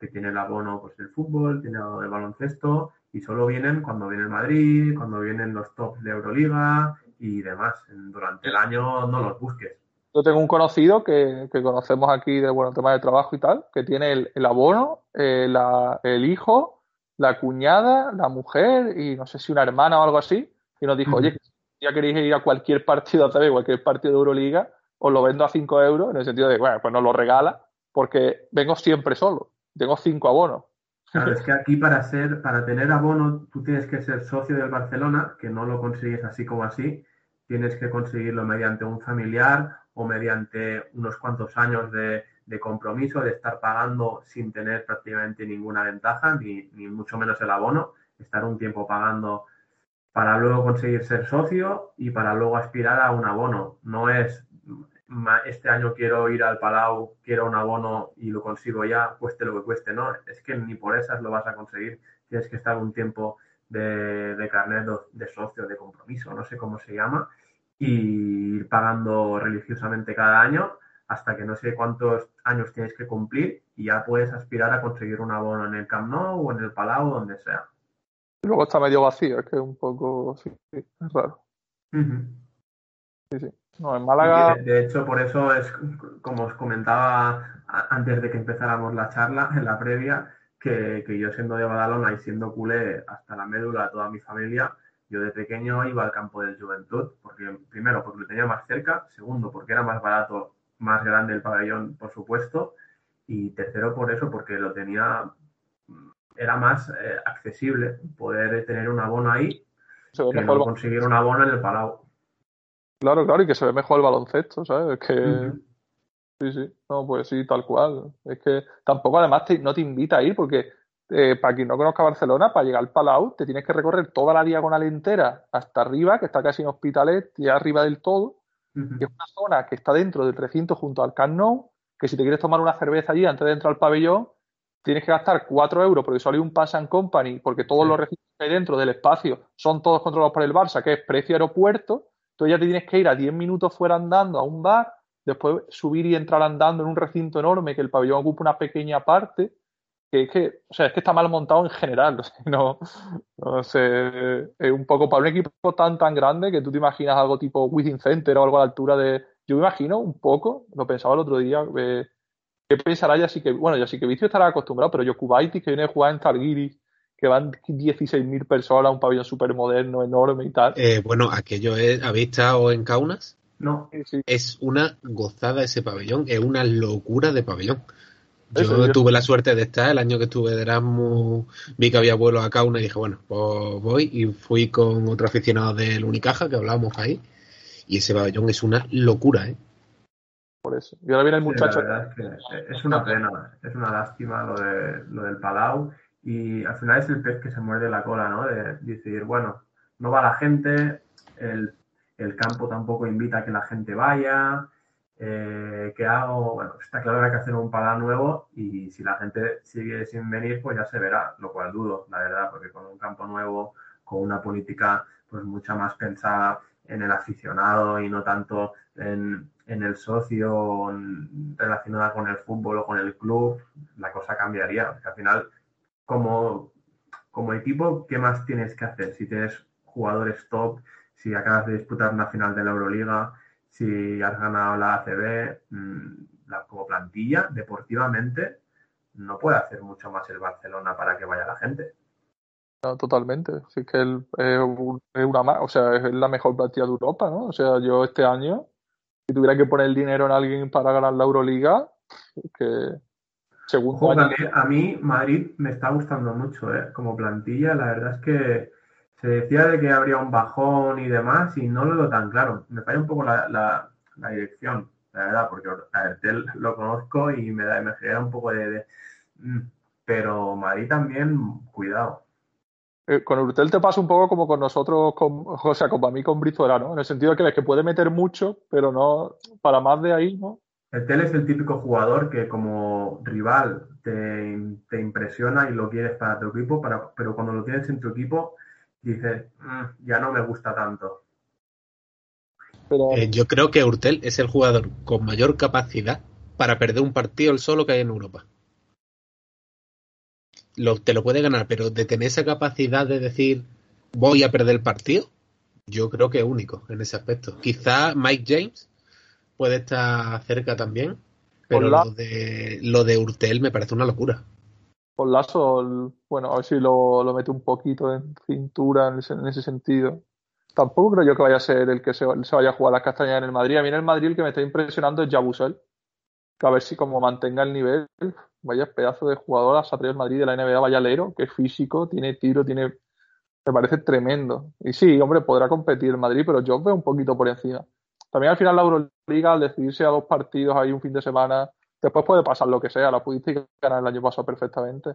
que tiene el abono pues, del fútbol, tiene el del baloncesto, y solo vienen cuando viene el Madrid, cuando vienen los tops de Euroliga y demás. Durante el año no los busques. Yo tengo un conocido que, conocemos aquí de bueno, tema de trabajo y tal, que tiene el, abono, eh, el hijo, la cuñada, la mujer y no sé si una hermana o algo así, y nos dijo, oye, ya queréis ir a cualquier partido, ¿sabes? Cualquier partido de Euroliga, os lo vendo a 5 euros, en el sentido de, bueno, pues no lo regala, porque vengo siempre solo. Tengo 5 abonos. Es que aquí para ser, para tener abono, tú tienes que ser socio del Barcelona, que no lo consigues así como así, tienes que conseguirlo mediante un familiar o mediante unos cuantos años de, compromiso, de estar pagando sin tener prácticamente ninguna ventaja, ni, ni mucho menos el abono, estar un tiempo pagando para luego conseguir ser socio y para luego aspirar a un abono. No es este año quiero ir al Palau, quiero un abono y lo consigo ya, cueste lo que cueste, no, es que ni por esas lo vas a conseguir, tienes que estar un tiempo de, de carnet de socio, de compromiso, no sé cómo se llama, y ir pagando religiosamente cada año hasta que no sé cuántos años tienes que cumplir y ya puedes aspirar a conseguir un abono en el Camp Nou o en el Palau donde sea. Y luego está medio vacío, es que es un poco, sí, es raro. Sí, sí. No, en Málaga. De, hecho, por eso es, como os comentaba antes de que empezáramos la charla, en la previa, que, yo siendo de Badalona y siendo culé hasta la médula de toda mi familia, yo de pequeño iba al campo del Juventud, porque primero porque lo tenía más cerca, segundo porque era más barato, más grande el pabellón, por supuesto, y tercero por eso, porque lo tenía, era más eh, accesible poder tener un abono ahí que conseguir un abono en el Palau. Claro, claro, y que se ve mejor el baloncesto, ¿sabes? Es que. Sí, sí, no, pues sí, tal cual. Es que tampoco, además, no te invita a ir porque eh, para quien no conozca Barcelona, para llegar al Palau, te tienes que recorrer toda la diagonal entera hasta arriba, que está casi en Hospitalet, y arriba del todo. Y es una zona que está dentro del recinto junto al Camp Nou, que si te quieres tomar una cerveza allí antes de entrar al pabellón, tienes que gastar 4 euros porque solo hay un Pass and Company, porque todos los recintos que hay dentro del espacio son todos controlados por el Barça, que es precio aeropuerto Tú ya te tienes que ir a 10 minutos fuera andando a un bar, después subir y entrar andando en un recinto enorme que el pabellón ocupa una pequeña parte, que es que, o sea, es que está mal montado en general. no, no sé, es un poco para un equipo tan tan grande que tú te imaginas algo tipo Within Center o algo a la altura de. Yo me imagino un poco, lo pensaba el otro día, eh, ¿qué pensará ya sí que, bueno, ya sí que Vicio estará acostumbrado, pero yo Kubaitis que viene a jugar en Targiris que van 16.000 personas, un pabellón súper moderno, enorme y tal. Eh, bueno, aquello es, ¿habéis estado en Kaunas? No. Es una gozada ese pabellón, es una locura de pabellón. Yo tuve la suerte de estar el año que estuve de Erasmus, vi que había vuelo a Kaunas y dije, bueno, pues voy y fui con otro aficionado del Unicaja que hablábamos ahí y ese pabellón es una locura, ¿eh? Por eso. Y ahora viene el muchacho. es, es una pena, es una lástima lo, de, lo del Palau y al final es el pez que se muerde la cola, ¿no? De decir, bueno, no va la gente, el, campo tampoco invita a que la gente vaya, eh, ¿qué hago? Bueno, está claro que hay que hacer un pala nuevo y si la gente sigue sin venir, pues ya se verá, lo cual dudo, la verdad, porque con un campo nuevo, con una política pues mucha más pensada en el aficionado y no tanto en, en el socio relacionada con el fútbol o con el club, la cosa cambiaría, porque al final como, como equipo, ¿qué más tienes que hacer? Si tienes jugadores top, si acabas de disputar una final de la Euroliga, si has ganado la ACB, mm, la, como plantilla, deportivamente, no puede hacer mucho más el Barcelona para que vaya la gente. totalmente. Sí que es, una o sea, es la mejor plantilla de Europa, ¿no? O sea, yo este año, si tuviera que poner dinero en alguien para ganar la Euroliga, que a mí Madrid me está gustando mucho, ¿eh? Como plantilla, la verdad es que se decía de que habría un bajón y demás y no lo veo tan claro. Me falla un poco la, dirección, la verdad, porque a lo conozco y me, da, me genera un poco de, mm, Pero Madrid también, cuidado. Eh, con Urtel te pasa un poco como con nosotros, con, o sea, como a mí con Brizuela, ¿no? En el sentido de que ves que puede meter mucho, pero no para más de ahí, ¿no? El Tel es el típico jugador que como rival te, impresiona y lo quieres para tu equipo, pero cuando lo tienes en tu equipo dices, mm, ya no me gusta tanto. Eh, yo creo que Urtel es el jugador con mayor capacidad para perder un partido el solo que hay en Europa. te lo puede ganar, pero de tener esa capacidad de decir voy a perder el partido, yo creo que es único en ese aspecto. Quizá Mike James puede estar cerca también, pero lo, de, lo de Urtel me parece una locura. Con Lazo, bueno, a ver si lo, lo mete un poquito en cintura en ese, sentido. Tampoco creo yo que vaya a ser el que se, vaya a jugar las castañas en el Madrid. A mí en el Madrid el que me está impresionando es Jabusel. Que a ver si como mantenga el nivel, vaya pedazo de jugador a salir el Madrid de la NBA, vaya lero, que es físico, tiene tiro, tiene Me parece tremendo. Y sí, hombre, podrá competir el Madrid, pero yo veo un poquito por encima. También al final la Euroliga, al decidirse a dos partidos ahí un fin de semana, después puede pasar lo que sea. La pudiste ganar el año pasado perfectamente.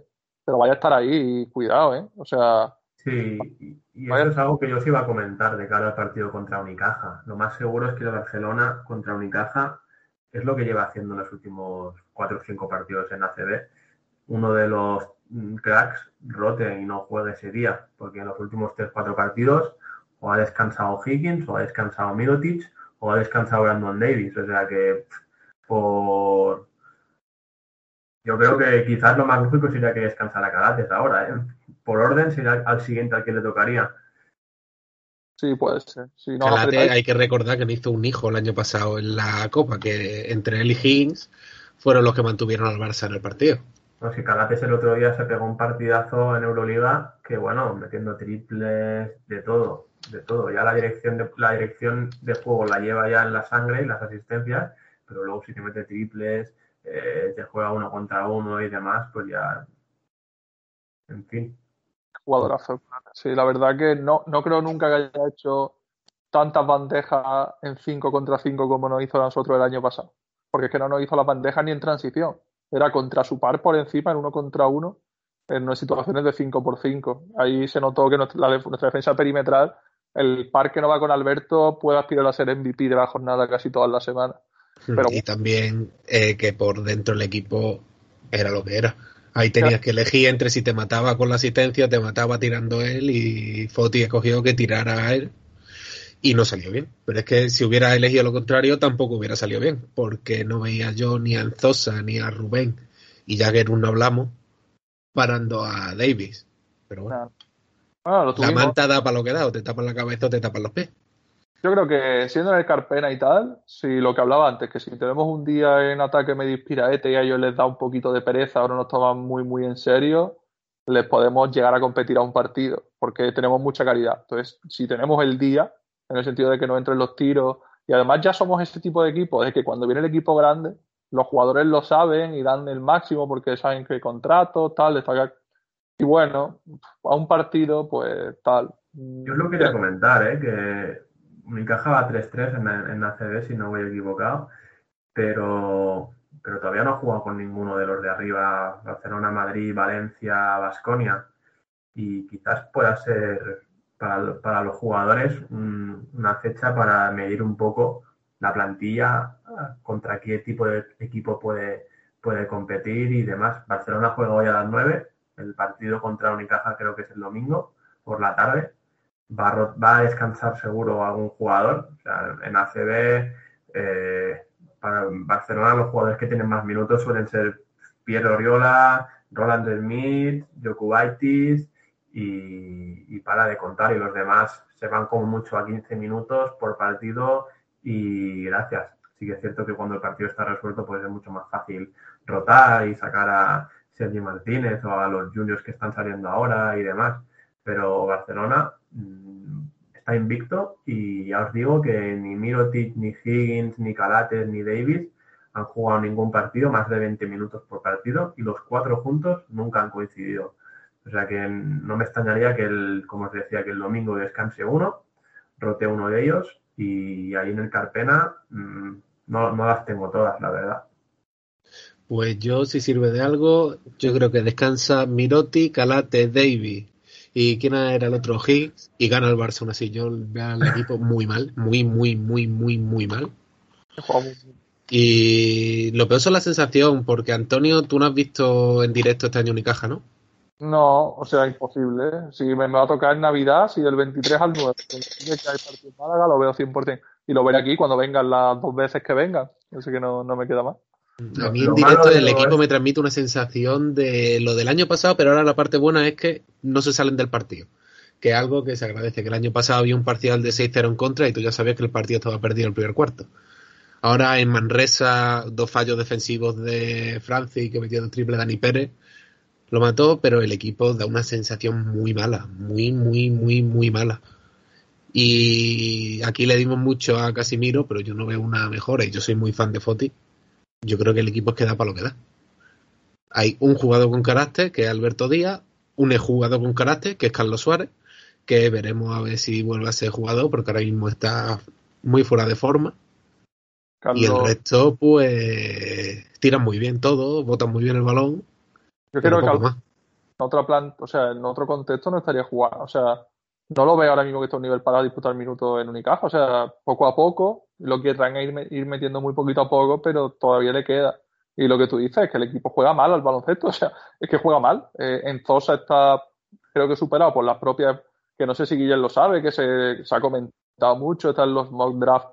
Pero vaya a estar ahí y cuidado, ¿eh? O sea. Sí, y eso es algo que yo os iba a comentar de cara al partido contra Unicaja. Lo más seguro es que el Barcelona contra Unicaja es lo que lleva haciendo en los últimos cuatro o cinco partidos en ACB. Uno de los mm, cracks rote y no juegue ese día, porque en los últimos tres cuatro partidos o ha descansado Higgins, o ha descansado Mirotic, o ha descansado Brandon Davis. O sea que por yo creo que quizás lo más lógico sería que descansara Calates ahora. ¿eh? Por orden sería al siguiente al que le tocaría. Sí, puede ser. hay que recordar que le hizo un hijo el año pasado en la Copa, que entre él y Higgins fueron los que mantuvieron al Barça en el partido. No, si Calates el otro día se pegó un partidazo en Euroliga, que bueno, metiendo triples, de todo, de todo. Ya la dirección de, la dirección de juego la lleva ya en la sangre y las asistencias, pero luego si te mete triples, eh, te juega uno contra uno y demás, pues ya, en fin jugadorazo. Sí, la verdad que no, no creo nunca que haya hecho tantas bandejas en 5 contra 5 como nos hizo nosotros el año pasado. Porque es que no nos hizo las bandejas ni en transición. Era contra su par por encima, en uno contra uno, en situaciones de 5 por 5. Ahí se notó que nuestra, defensa perimetral, el par que no va con Alberto, puede aspirar a ser MVP de la jornada casi todas las semanas. Pero, y también eh, que por dentro el equipo era lo que era. Ahí tenías que elegir entre si te mataba con la asistencia, te mataba tirando él y Foti escogió que tirara a él y no salió bien. Pero es que si hubiera elegido lo contrario tampoco hubiera salido bien, porque no veía yo ni a Enzosa ni a Rubén y ya que no hablamos parando a Davis. Pero bueno, la manta da para lo que da, o te tapan la cabeza o te tapan los pies. Yo creo que siendo en el Carpena y tal, si lo que hablaba antes, que si tenemos un día en ataque medio inspiraete y a ellos les da un poquito de pereza, ahora nos toman muy, muy en serio, les podemos llegar a competir a un partido, porque tenemos mucha calidad. Entonces, si tenemos el día, en el sentido de que no entren los tiros, y además ya somos ese tipo de equipo, de que cuando viene el equipo grande, los jugadores lo saben y dan el máximo porque saben que contrato, tal, y bueno, a un partido, pues tal. Yo lo quería comentar, ¿eh? que Unicaja va 3-3 en, en ACB, si no voy equivocado, pero, pero todavía no ha jugado con ninguno de los de arriba, Barcelona, Madrid, Valencia, Basconia, y quizás pueda ser para, para los jugadores una fecha para medir un poco la plantilla, contra qué tipo de equipo puede, puede competir y demás. Barcelona juega hoy a las 9, el partido contra Unicaja creo que es el domingo por la tarde va a, descansar seguro algún jugador. en ACB, eh, para Barcelona, los jugadores que tienen más minutos suelen ser Pierre Oriola, Roland Smith, Jokubaitis y, y para de contar. Y los demás se van como mucho a 15 minutos por partido y gracias. Sí que es cierto que cuando el partido está resuelto puede ser mucho más fácil rotar y sacar a Sergi Martínez o a los juniors que están saliendo ahora y demás. Pero Barcelona Mm, está invicto y ya os digo que ni Mirotic, ni Higgins, ni Calates, ni Davis han jugado ningún partido más de 20 minutos por partido y los cuatro juntos nunca han coincidido. O sea que no me extrañaría que, el, como os decía, que el domingo descanse uno, rote uno de ellos y ahí en el Carpena mm, no, no las tengo todas, la verdad. Pues yo, si sirve de algo, yo creo que descansa Miroti, Calate, Davis ¿Y quién era el otro? Higgs. Y gana el Barça aún así. Yo veo al equipo muy mal. Muy, muy, muy, muy, muy mal. Y lo peor es la sensación, porque Antonio, tú no has visto en directo este año Unicaja, ¿no? No, o sea, imposible. Si me, va a tocar en Navidad, si del 23 al 9 que hay partido en Málaga, lo veo 100%. Y lo veré aquí cuando vengan las dos veces que vengan. Así que no, no me queda más. A mí en directo el equipo me transmite una sensación de lo del año pasado, pero ahora la parte buena es que no se salen del partido. Que es algo que se agradece, que el año pasado había un parcial de 6-0 en contra y tú ya sabías que el partido estaba perdido en el primer cuarto. Ahora en Manresa, dos fallos defensivos de Francis que metió el triple Dani Pérez. Lo mató, pero el equipo da una sensación muy mala, muy, muy, muy, muy mala. Y aquí le dimos mucho a Casimiro, pero yo no veo una mejora y yo soy muy fan de Foti yo creo que el equipo es que da para lo que da. Hay un jugador con carácter, que es Alberto Díaz, un jugador con carácter, que es Carlos Suárez, que veremos a ver si vuelve a ser jugador, porque ahora mismo está muy fuera de forma. Y el resto, pues, tiran muy bien todo, botan muy bien el balón. Yo creo que en otro plan, o sea, en otro contexto no estaría jugando. O sea, no lo veo ahora mismo que esté a un nivel para disputar minutos en Unicaja. O sea, poco a poco, lo que traen ir, ir metiendo muy poquito a poco, pero todavía le queda. Y lo que tú dices es que el equipo juega mal al baloncesto. O sea, es que juega mal. Eh, en Zosa está, creo que superado por las propias, que no sé si Guillén lo sabe, que se, se ha comentado mucho, están los mock draft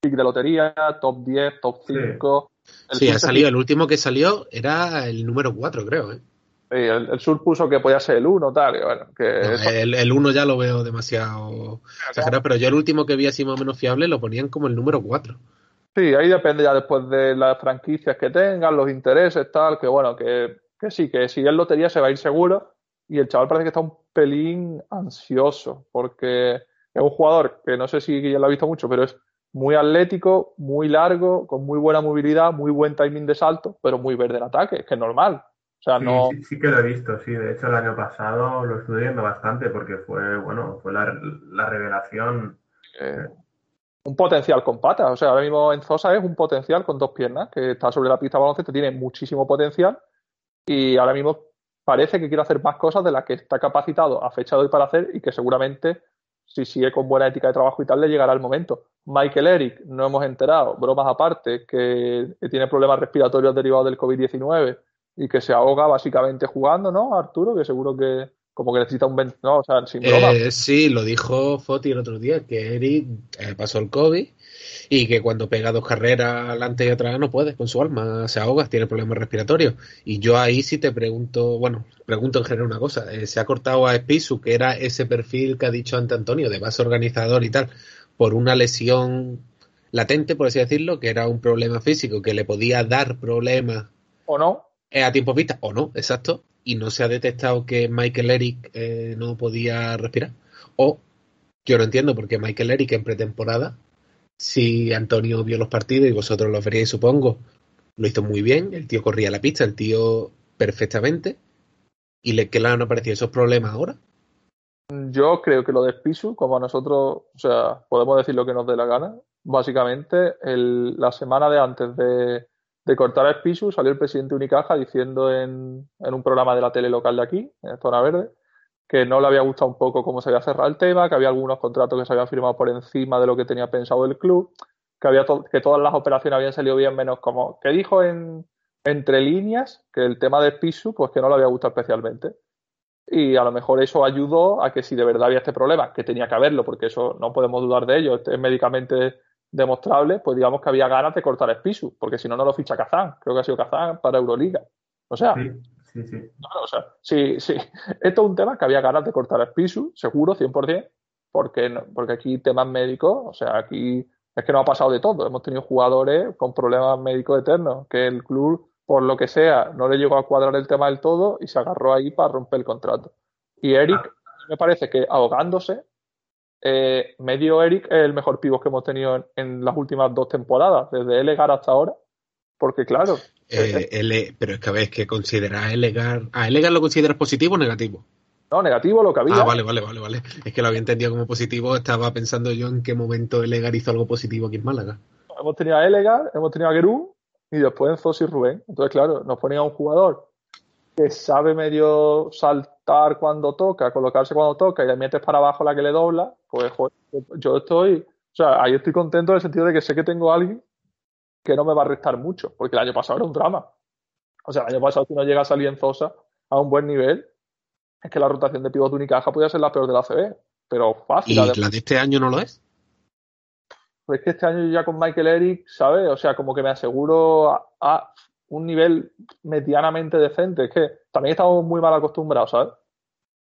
pick de lotería, top 10, top 5. Sí, ha salido, el último que salió era el número 4, creo, ¿eh? El, Sur puso que podía ser el 1, tal, bueno, que el, 1 ya lo veo demasiado exagerado, pero yo el último que vi así más o menos fiable lo ponían como el número 4. Sí, ahí depende ya después de las franquicias que tengan, los intereses, tal, que bueno, que, que sí, que si es lotería se va a ir seguro y el chaval parece que está un pelín ansioso porque es un jugador que no sé si ya lo ha visto mucho, pero es muy atlético, muy largo, con muy buena movilidad, muy buen timing de salto, pero muy verde en ataque, es que es normal. O sea, sí, sí, que lo he visto, sí. De hecho, el año pasado lo estuve viendo bastante porque fue, bueno, fue la, revelación. Eh, un potencial con patas. O sea, ahora mismo en Zosa es un potencial con dos piernas, que está sobre la pista baloncesto, tiene muchísimo potencial y ahora mismo parece que quiere hacer más cosas de las que está capacitado a fecha de hoy para hacer y que seguramente si sigue con buena ética de trabajo y tal, le llegará el momento. Michael Eric, no hemos enterado, bromas aparte, que tiene problemas respiratorios derivados del COVID-19 y que se ahoga básicamente jugando, ¿no, Arturo? Que seguro que como que necesita un... No, o sea, sin broma. Eh, sí, lo dijo Foti el otro día, que Eric eh, pasó el COVID y que cuando pega dos carreras adelante y atrás no puede con su alma, se ahoga, tiene problemas respiratorios. Y yo ahí sí te pregunto, bueno, pregunto en general una cosa, eh, se ha cortado a Espisu, que era ese perfil que ha dicho ante Antonio, de base organizador y tal, por una lesión latente, por así decirlo, que era un problema físico que le podía dar problemas. ¿O no? A tiempo vista, o no, exacto, y no se ha detectado que Michael Eric eh, no podía respirar. O yo no entiendo por qué Michael Eric en pretemporada si Antonio vio los partidos y vosotros los veríais, supongo, lo hizo muy bien, el tío corría la pista, el tío perfectamente, y le, ¿qué le han aparecido esos problemas ahora? Yo creo que lo de Spisu, como a nosotros, o sea, podemos decir lo que nos dé la gana, básicamente la semana de antes de, de cortar a Spisu salió el presidente Unicaja diciendo en, en, un programa de la tele local de aquí, en Zona Verde, que no le había gustado un poco cómo se había cerrado el tema, que había algunos contratos que se habían firmado por encima de lo que tenía pensado el club, que, había que todas las operaciones habían salido bien, menos como que dijo en, entre líneas que el tema de Pisu, pues que no le había gustado especialmente. Y a lo mejor eso ayudó a que si de verdad había este problema, que tenía que haberlo, porque eso no podemos dudar de ello, es médicamente demostrable, pues digamos que había ganas de cortar a Pisu, porque si no, no lo ficha Kazán. Creo que ha sido Kazán para Euroliga. O sea, Sí, sí. o sea, sí, sí. Esto es un tema que había ganas de cortar el piso, seguro, 100%, porque, porque aquí temas médicos, o sea, aquí es que no ha pasado de todo. Hemos tenido jugadores con problemas médicos eternos, que el club, por lo que sea, no le llegó a cuadrar el tema del todo y se agarró ahí para romper el contrato. Y Eric, ah. me parece que ahogándose, eh, medio Eric es el mejor pivot que hemos tenido en, en, las últimas dos temporadas, desde Elegar hasta ahora, porque claro, eh, L, pero es que a ver, que considera a Elegar. ¿A Elegar lo consideras positivo o negativo? No, negativo lo que había. Ah, vale, vale, vale, vale. Es que lo había entendido como positivo. Estaba pensando yo en qué momento Elegar hizo algo positivo aquí en Málaga. Hemos tenido a Elegar, hemos tenido a Gerú y después en Zos y Rubén. Entonces, claro, nos ponía un jugador que sabe medio saltar cuando toca, colocarse cuando toca y le metes para abajo la que le dobla. Pues, joder, yo estoy. O sea, ahí estoy contento en el sentido de que sé que tengo a alguien que no me va a restar mucho, porque el año pasado era un drama. O sea, el año pasado si no llega a salir en Zosa a un buen nivel, es que la rotación de pivot de Unicaja podía ser la peor de la CB, pero fácil. ¿Y la de este año no lo es? Pues es que este año ya con Michael Eric, ¿sabes? O sea, como que me aseguro a, un nivel medianamente decente. Es que también estamos muy mal acostumbrados, ¿sabes?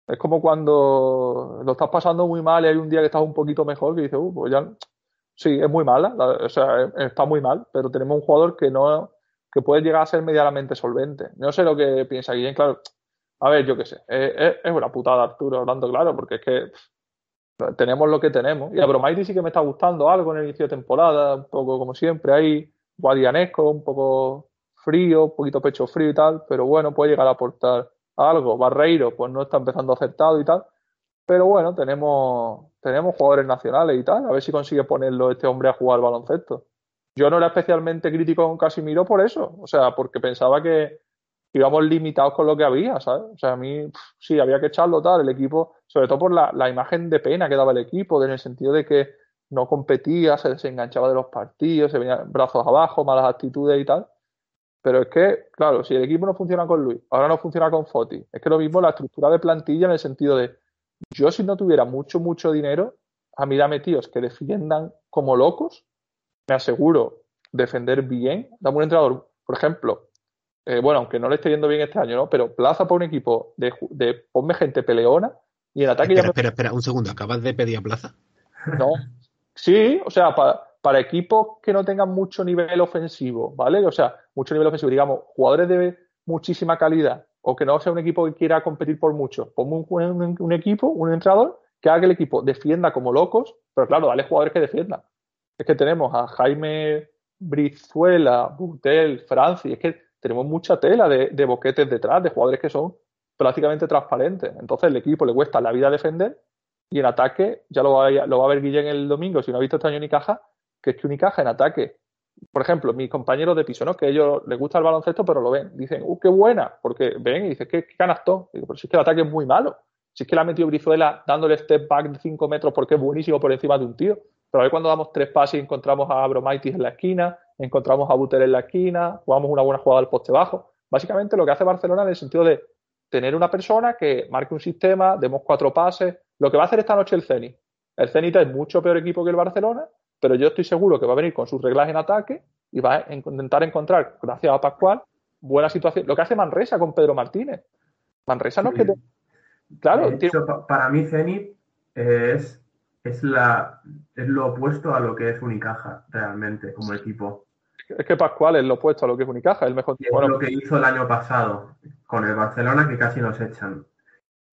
Es como cuando lo estás pasando muy mal y hay un día que estás un poquito mejor que dices, uh, pues ya sí, es muy mala, o sea, está muy mal, pero tenemos un jugador que no que puede llegar a ser medianamente solvente. No sé lo que piensa Guillén, claro. A ver, yo qué sé, es, una putada Arturo hablando claro, porque es que tenemos lo que tenemos. Y a Bromaiti sí que me está gustando algo en el inicio de temporada, un poco como siempre, ahí guadianesco, un poco frío, poquito pecho frío y tal, pero bueno, puede llegar a aportar algo. Barreiro, pues no está empezando acertado y tal. pero bueno, tenemos, tenemos jugadores nacionales y tal, a ver si consigue ponerlo este hombre a jugar baloncesto. Yo no era especialmente crítico con Casimiro por eso, o sea, porque pensaba que íbamos limitados con lo que había, ¿sabes? O sea, a mí sí, había que echarlo tal, el equipo, sobre todo por la, la imagen de pena que daba el equipo, en el sentido de que no competía, se desenganchaba de los partidos, se venía brazos abajo, malas actitudes y tal. Pero es que, claro, si el equipo no funciona con Luis, ahora no funciona con Foti, es que lo mismo la estructura de plantilla en el sentido de, yo si no tuviera mucho, mucho dinero, a mí dame tíos que defiendan como locos, me aseguro defender bien, dame un entrenador, por ejemplo, eh, bueno, aunque no le esté yendo bien este año, ¿no? Pero plaza para un equipo de, de ponme gente peleona y en ataque espera, ya me... espera, espera, un segundo, ¿acabas de pedir a plaza? No, Sí, o sea, para, para equipos que no tengan mucho nivel ofensivo, ¿vale? O sea, mucho nivel ofensivo, digamos, jugadores de muchísima calidad o que no sea un equipo que quiera competir por mucho. Pongo un, equipo, un entrenador que haga que el equipo defienda como locos, pero claro, dale jugadores que defiendan. Es que tenemos a Jaime Brizuela, Butel, Francis, es que tenemos mucha tela de, boquetes detrás, de jugadores que son prácticamente transparentes. Entonces el equipo le cuesta la vida defender y en ataque, ya lo va, a, lo va a ver Guillén el domingo, si no ha visto este año Unicaja, que es que Unicaja en ataque, por ejemplo, mis compañeros de piso, ¿no? Que a ellos les gusta el baloncesto, pero lo ven. Dicen, ¡uh, qué buena! Porque ven y dicen, ¿qué, qué canastón? Digo, pero si es que el ataque es muy malo. Si es que la ha metido Brizuela dándole step back de 5 metros porque es buenísimo por encima de un tío. Pero ahí cuando damos tres pases y encontramos a Abromaitis en la esquina, encontramos a Buter en la esquina, jugamos una buena jugada al poste bajo. Básicamente lo que hace Barcelona en el sentido de tener una persona que marque un sistema, demos cuatro pases, lo que va a hacer esta noche el Zenit. El Zenit es mucho peor equipo que el Barcelona, pero yo estoy seguro que va a venir con sus reglas en ataque y va a intentar encontrar, gracias a Pascual, buena situación. Lo que hace Manresa con Pedro Martínez. Manresa no es que. Te... Claro. De hecho, tiene... Para mí, Zenit es, es, la, es lo opuesto a lo que es Unicaja, realmente, como equipo. Es que Pascual es lo opuesto a lo que es Unicaja, el mejor. Es bueno, lo que hizo el año pasado con el Barcelona, que casi nos echan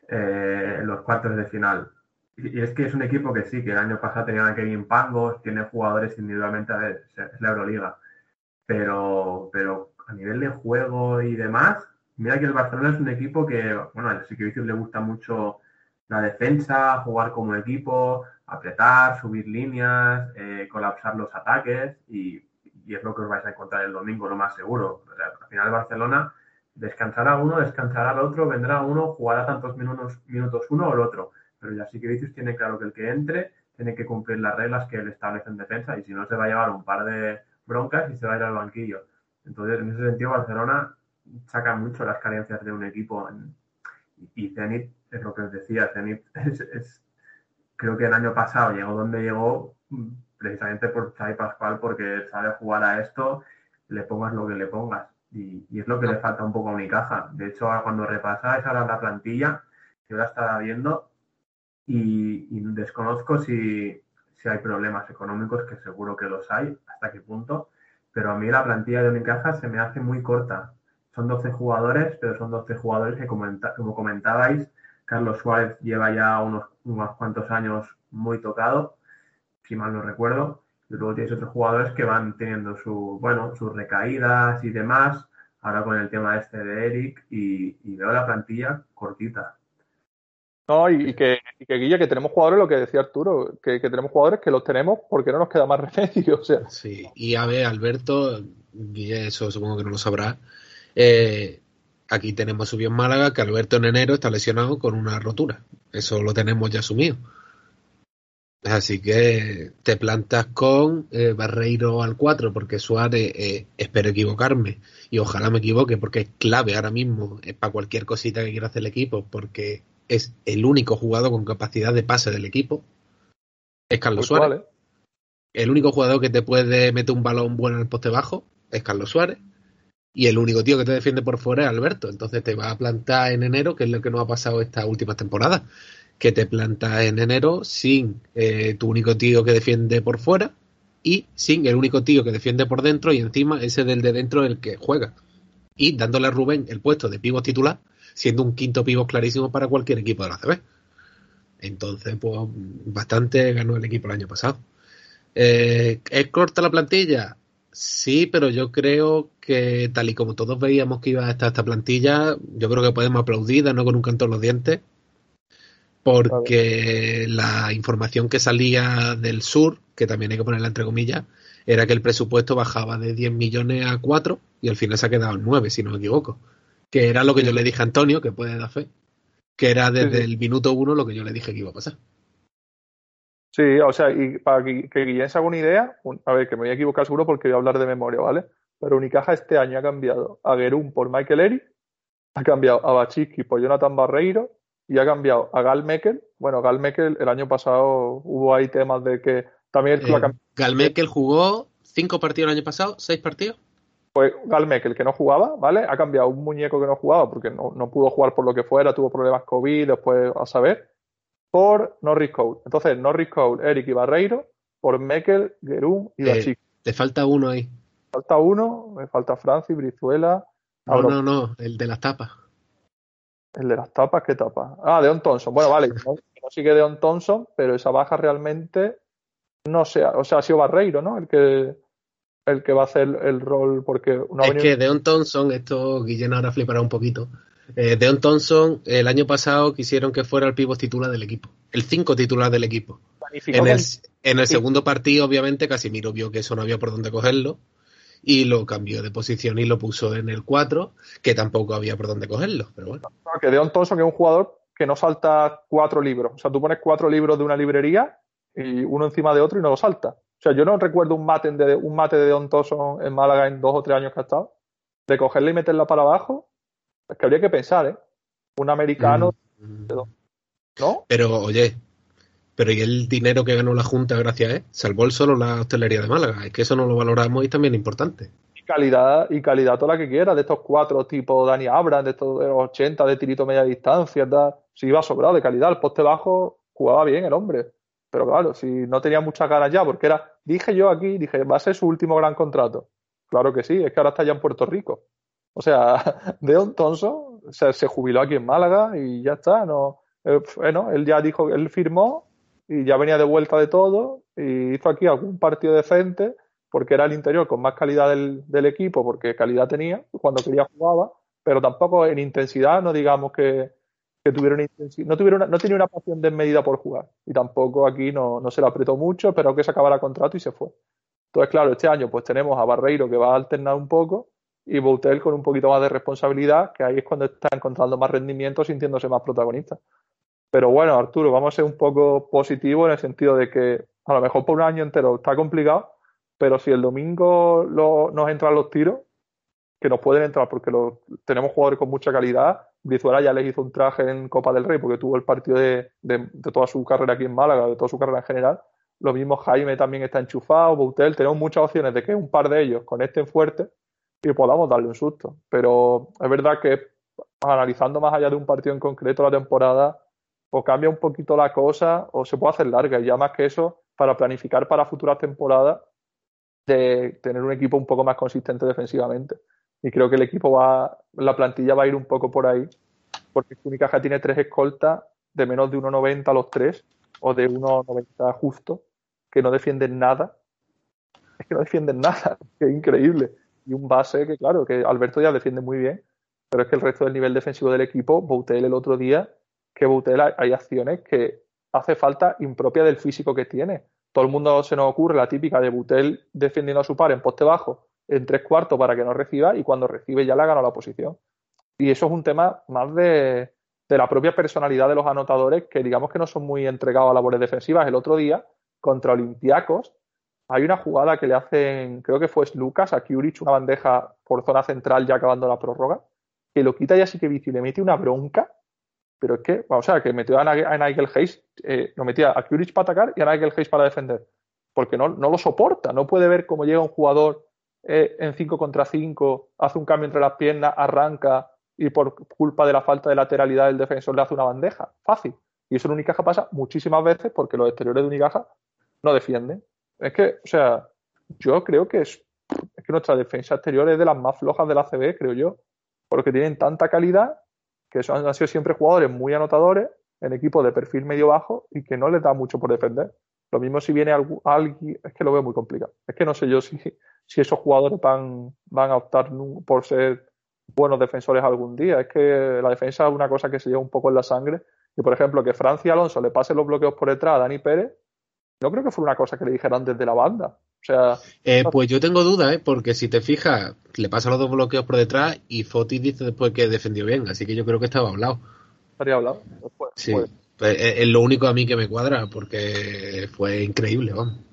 eh, en los cuartos de final. Y, es que es un equipo que sí, que el año pasado tenían a Kevin Pangos, tiene jugadores individualmente, a ver, es la Euroliga. Pero, pero a nivel de juego y demás, mira que el Barcelona es un equipo que, bueno, a Sikievicius le gusta mucho la defensa, jugar como equipo, apretar, subir líneas, eh, colapsar los ataques y, es lo que os vais a encontrar el domingo, lo más seguro. O sea, al final Barcelona descansará uno, descansará el otro, vendrá uno, jugará tantos minutos uno o el otro. Pero ya sí que dices, tiene claro que el que entre tiene que cumplir las reglas que él establece en defensa y si no se va a llevar un par de broncas y se va a ir al banquillo. Entonces, en ese sentido, Barcelona saca mucho las carencias de un equipo y Zenit es lo que os decía, Zenit es, creo que el año pasado llegó donde llegó precisamente por Xavi Pascual porque sabe jugar a esto, le pongas lo que le pongas. Y, es lo que le falta un poco a Unicaja. De hecho, cuando repasáis ahora la plantilla, yo la estaba viendo y, desconozco si, si, hay problemas económicos, que seguro que los hay, hasta qué punto, pero a mí la plantilla de Unicaja se me hace muy corta. Son 12 jugadores, pero son 12 jugadores que, comenta, como comentabais, Carlos Suárez lleva ya unos, unos cuantos años muy tocado, si mal no recuerdo, y luego tienes otros jugadores que van teniendo su, bueno, sus recaídas y demás. Ahora con el tema este de Eric y, y veo la plantilla cortita. No, y, y, que, y, que, Guilla, que tenemos jugadores, lo que decía Arturo, que, que, tenemos jugadores que los tenemos porque no nos queda más remedio. O sea. Sí, y a ver, Alberto, Guilla, eso supongo que no lo sabrá. Eh, aquí tenemos subido en Málaga que Alberto en enero está lesionado con una rotura. Eso lo tenemos ya asumido. Así que te plantas con eh, Barreiro al 4 porque Suárez, eh, espero equivocarme y ojalá me equivoque porque es clave ahora mismo es para cualquier cosita que quiera hacer el equipo porque es el único jugador con capacidad de pase del equipo. Es Carlos pues Suárez. Vale. El único jugador que te puede meter un balón bueno en el poste bajo es Carlos Suárez. Y el único tío que te defiende por fuera es Alberto. Entonces te va a plantar en enero, que es lo que nos ha pasado estas últimas temporadas que te plantas en enero sin eh, tu único tío que defiende por fuera y sin el único tío que defiende por dentro y encima ese del de dentro el que juega. Y dándole a Rubén el puesto de pivot titular, siendo un quinto pivot clarísimo para cualquier equipo de la CB. Entonces, pues bastante ganó el equipo el año pasado. Eh, ¿Es corta la plantilla? Sí, pero yo creo que tal y como todos veíamos que iba a estar esta plantilla, yo creo que podemos aplaudir, no con un canto en los dientes, porque la información que salía del sur, que también hay que ponerla entre comillas, era que el presupuesto bajaba de 10 millones a 4 y al final se ha quedado en 9, si no me equivoco. Que era lo que yo le dije a Antonio, que puede dar fe, que era desde el minuto 1 lo que yo le dije que iba a pasar. Sí, o sea, y para que, que Guillén se haga una idea, a ver, que me voy a equivocar seguro porque voy a hablar de memoria, ¿vale? Pero Unicaja este año ha cambiado a Gerún por Michael Eric, ha cambiado a Bachiski por Jonathan Barreiro y ha cambiado a Gal Mekel. Bueno, Gal Mekel el año pasado hubo ahí temas de que también el eh, Gal Mekel jugó cinco partidos el año pasado, seis partidos. Pues Gal Mekel, que no jugaba, ¿vale? Ha cambiado un muñeco que no jugaba porque no, no pudo jugar por lo que fuera, tuvo problemas COVID, después a saber por Norris Cole. Entonces, Norris Cole, Eric y Barreiro, por Mekel, Gerún y eh, Te falta uno ahí. Falta uno, me falta Francis, Brizuela. No, no, no, el de las tapas. ¿El de las tapas? ¿Qué tapa? Ah, Deon Thompson. Bueno, vale, no, no sigue Deon Thompson, pero esa baja realmente no sea, o sea, ha sido Barreiro, ¿no? El que el que va a hacer el rol porque es que Deon Thompson, esto Guillén ahora flipará un poquito, eh, Deon Thompson, el año pasado quisieron que fuera el pivot titular del equipo, el 5 titular del equipo. En el, en el, segundo partido, obviamente, Casimiro vio que eso no había por dónde cogerlo y lo cambió de posición y lo puso en el 4, que tampoco había por dónde cogerlo. Pero bueno. que Deon Thompson es un jugador que no salta cuatro libros. O sea, tú pones cuatro libros de una librería y uno encima de otro y no lo salta. O sea, yo no recuerdo un mate de, un mate de Deon Thompson en Málaga en dos o tres años que ha estado. De cogerle y meterla para abajo es que habría que pensar, ¿eh? Un americano. Mm. ¿No? Pero, oye, pero ¿y el dinero que ganó la Junta gracias a él? Salvó el solo la hostelería de Málaga. Es que eso no lo valoramos y también es importante. Y calidad, y calidad toda la que quiera, de estos cuatro tipos Dani Abram, de estos de los 80, de tirito media distancia, si iba sobrado de calidad. El poste bajo jugaba bien el hombre. Pero claro, si no tenía muchas ganas ya, porque era, dije yo aquí, dije, va a ser su último gran contrato. Claro que sí, es que ahora está ya en Puerto Rico. O sea, Deon Thompson se, jubiló aquí en Málaga y ya está. No, eh, bueno, él ya dijo, él firmó y ya venía de vuelta de todo y hizo aquí algún partido decente porque era el interior con más calidad del, del equipo, porque calidad tenía, cuando quería jugaba, pero tampoco en intensidad, no digamos que, que tuvieron no tuvieron no tenía una pasión desmedida por jugar y tampoco aquí no, no se lo apretó mucho, esperó que se acabara el contrato y se fue. Entonces, claro, este año pues tenemos a Barreiro que va a alternar un poco y Boutel con un poquito más de responsabilidad, que ahí es cuando está encontrando más rendimiento, sintiéndose más protagonista. Pero bueno, Arturo, vamos a ser un poco positivo en el sentido de que a lo mejor por un año entero está complicado, pero si el domingo nos entran los tiros, que nos pueden entrar porque tenemos jugadores con mucha calidad. Brizuela ya les hizo un traje en Copa del Rey porque tuvo el partido de, toda su carrera aquí en Málaga, de toda su carrera en general. Lo mismo Jaime también está enchufado, Boutel, tenemos muchas opciones de que un par de ellos conecten fuerte y podamos darle un susto. Pero es verdad que analizando más allá de un partido en concreto la temporada, o cambia un poquito la cosa o se puede hacer larga. Y ya más que eso, para planificar para futuras temporadas, de tener un equipo un poco más consistente defensivamente. Y creo que el equipo va, la plantilla va a ir un poco por ahí, porque Unicaja tiene tres escoltas de menos de 1,90 a los tres, o de 1,90 justo, que no defienden nada. Es que no defienden nada, es increíble y un base que, claro, que Alberto ya defiende muy bien, pero es que el resto del nivel defensivo del equipo, Boutel el otro día, que Boutel hay acciones que hace falta impropia del físico que tiene. Todo el mundo se nos ocurre la típica de Boutel defendiendo a su par en poste bajo en tres cuartos para que no reciba y cuando recibe ya le ha ganado la posición. Y eso es un tema más de, de la propia personalidad de los anotadores que digamos que no son muy entregados a labores defensivas. El otro día, contra Olympiacos, hay una jugada que le hacen, creo que fue Lucas, a Kiurich, una bandeja por zona central ya acabando la prórroga, que lo quita ya así que bici, le mete una bronca, pero es que, o sea, que metió a, Nigel Hayes, eh, lo metía a Kiurich para atacar y a Nigel Hayes para defender, porque no, no lo soporta, no puede ver cómo llega un jugador eh, en 5 contra 5, hace un cambio entre las piernas, arranca y por culpa de la falta de lateralidad del defensor le hace una bandeja, fácil. Y eso en Unicaja pasa muchísimas veces porque los exteriores de Unicaja no defienden. Es que, o sea, yo creo que es, que nuestra defensa exterior es de las más flojas de la CB, creo yo, porque tienen tanta calidad que son, han sido siempre jugadores muy anotadores en equipos de perfil medio bajo y que no les da mucho por defender. Lo mismo si viene alguien, es que lo veo muy complicado. Es que no sé yo si, si esos jugadores van, van a optar por ser buenos defensores algún día. Es que la defensa es una cosa que se lleva un poco en la sangre Y por ejemplo, que Francia Alonso le pase los bloqueos por detrás a Dani Pérez, no creo que fuera una cosa que le dijeran desde la banda. O sea. Eh, pues yo tengo dudas, ¿eh? porque si te fijas, le pasa los dos bloqueos por detrás y Fotis dice después que defendió bien, así que yo creo que estaba hablado. Estaría hablado. sí. Pues. Pues, es lo único a mí que me cuadra, porque fue increíble, vamos.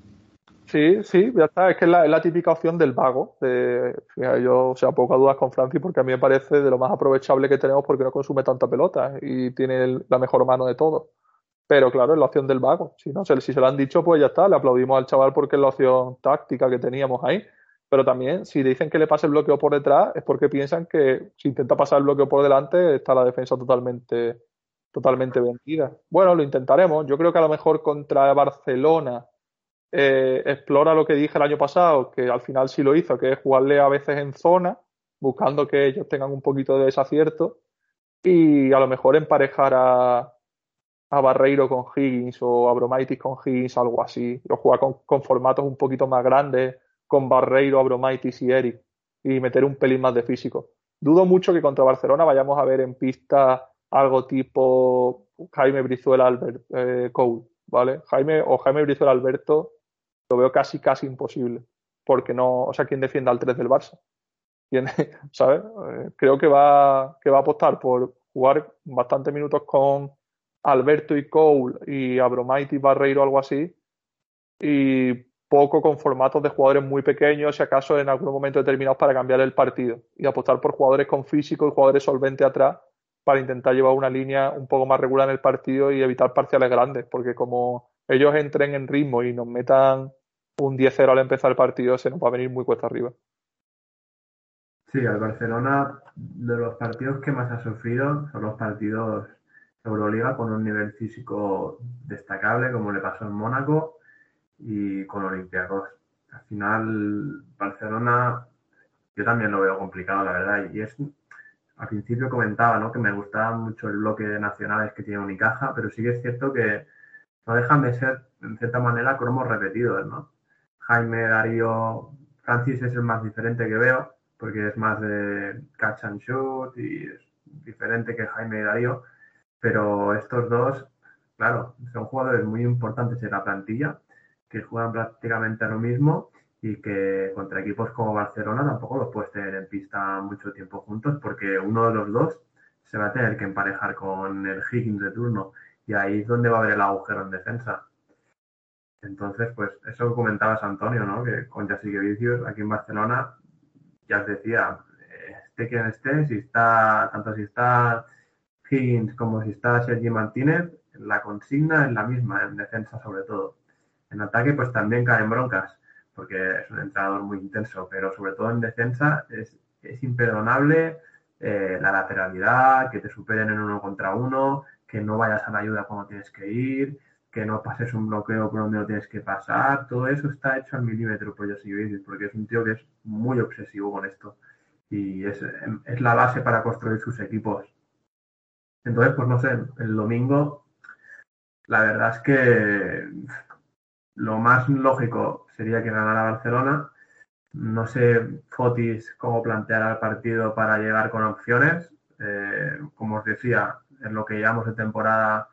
Sí, sí, ya está. Es que es la, típica opción del vago. Yo, o sea, poca dudas con Francis porque a mí me parece de lo más aprovechable que tenemos porque no consume tanta pelota y tiene la mejor mano de todo. Pero claro, es la opción del vago. Si, no, si se lo han dicho, pues ya está. Le aplaudimos al chaval porque es la opción táctica que teníamos ahí. Pero también, si dicen que le pase el bloqueo por detrás, es porque piensan que si intenta pasar el bloqueo por delante, está la defensa totalmente, totalmente vendida. Bueno, lo intentaremos. Yo creo que a lo mejor contra Barcelona eh, explora lo que dije el año pasado, que al final sí lo hizo, que es jugarle a veces en zona, buscando que ellos tengan un poquito de desacierto y a lo mejor emparejar a, a Barreiro con Higgins o a Bromaitis con Higgins, algo así, o jugar con, formatos un poquito más grandes, con Barreiro, Abromaitis y Eric, y meter un pelín más de físico. Dudo mucho que contra Barcelona vayamos a ver en pista algo tipo Jaime Brizuela Albert eh, Cole, ¿vale? Jaime o Jaime Brizuela Alberto lo veo casi, casi imposible. Porque no, o sea, ¿quién defienda al 3 del Barça? ¿Quién, ¿Sabes? Eh, creo que va, que va a apostar por jugar bastantes minutos con Alberto y Cole y Abromait y Barreiro, algo así. Y poco con formatos de jugadores muy pequeños, si acaso en algún momento determinados para cambiar el partido. Y apostar por jugadores con físico y jugadores solventes atrás para intentar llevar una línea un poco más regular en el partido y evitar parciales grandes. Porque como ellos entren en ritmo y nos metan un 10-0 al empezar el partido, se nos va a venir muy cuesta arriba. Sí, al Barcelona, de los partidos que más ha sufrido son los partidos Euroliga con un nivel físico destacable, como le pasó en Mónaco y con Olympiacos. Al final, Barcelona, yo también lo veo complicado, la verdad. Y es, al principio comentaba ¿no? que me gustaba mucho el bloque de nacionales que tiene Unicaja, pero sí que es cierto que no dejan de ser, en cierta manera, cromos repetidos, ¿no? Jaime, Darío, Francis es el más diferente que veo, porque es más de catch and shoot y es diferente que Jaime y Darío, pero estos dos, claro, son jugadores muy importantes en la plantilla, que juegan prácticamente a lo mismo y que contra equipos como Barcelona tampoco los puedes tener en pista mucho tiempo juntos, porque uno de los dos se va a tener que emparejar con el Higgins de turno y ahí es donde va a haber el agujero en defensa. Entonces, pues eso que comentabas, Antonio, ¿no? Que con Jessica Vicius aquí en Barcelona, ya os decía, esté quien esté, si está, tanto si está Higgins como si está Sergi Martínez, la consigna es la misma, en defensa sobre todo. En ataque, pues también caen broncas, porque es un entrenador muy intenso, pero sobre todo en defensa es, es imperdonable eh, la lateralidad, que te superen en uno contra uno, que no vayas a la ayuda cuando tienes que ir, que no pases un bloqueo por donde no tienes que pasar, todo eso está hecho al milímetro por José porque es un tío que es muy obsesivo con esto y es, es, la base para construir sus equipos. Entonces, pues no sé, el domingo la verdad es que lo más lógico sería que ganara Barcelona. No sé Fotis cómo planteará el partido para llegar con opciones. Eh, como os decía, en lo que llevamos de temporada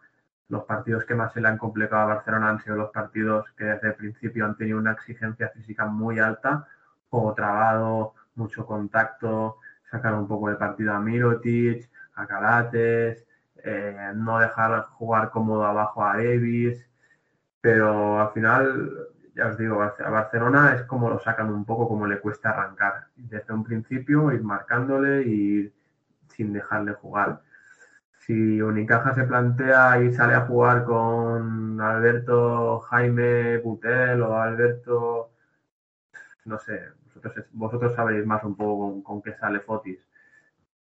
los partidos que más se le han complicado a Barcelona han sido los partidos que desde el principio han tenido una exigencia física muy alta, juego trabado, mucho contacto, sacar un poco de partido a Mirotic, a Calates, eh, no dejar jugar cómodo abajo a Davis, pero al final, ya os digo, a Barcelona es como lo sacan un poco, como le cuesta arrancar. Desde un principio ir marcándole y sin dejarle jugar si Unicaja se plantea y sale a jugar con Alberto Jaime Butel o Alberto, no sé, vosotros, vosotros sabréis más un poco con, qué sale Fotis.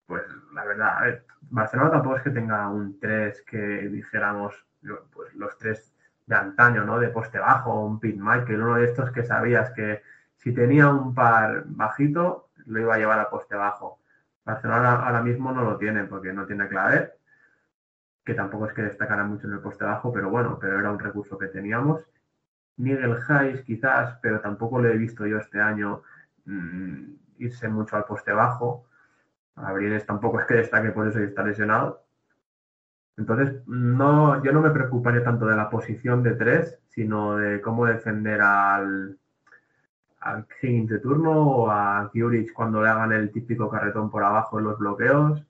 Pues la verdad, a ver, Barcelona tampoco es que tenga un 3 que dijéramos, pues los tres de antaño, ¿no? De poste bajo, un Pete Michael, uno de estos que sabías que si tenía un par bajito, lo iba a llevar a poste bajo. Barcelona ahora mismo no lo tiene porque no tiene clave que tampoco es que destacara mucho en el poste bajo, pero bueno, pero era un recurso que teníamos. Miguel Hayes quizás, pero tampoco le he visto yo este año mm, irse mucho al poste bajo. Abrienes tampoco es que destaque por eso y está lesionado. Entonces, no, yo no me preocuparía tanto de la posición de tres, sino de cómo defender al, al King de turno o a Kiurich cuando le hagan el típico carretón por abajo en los bloqueos.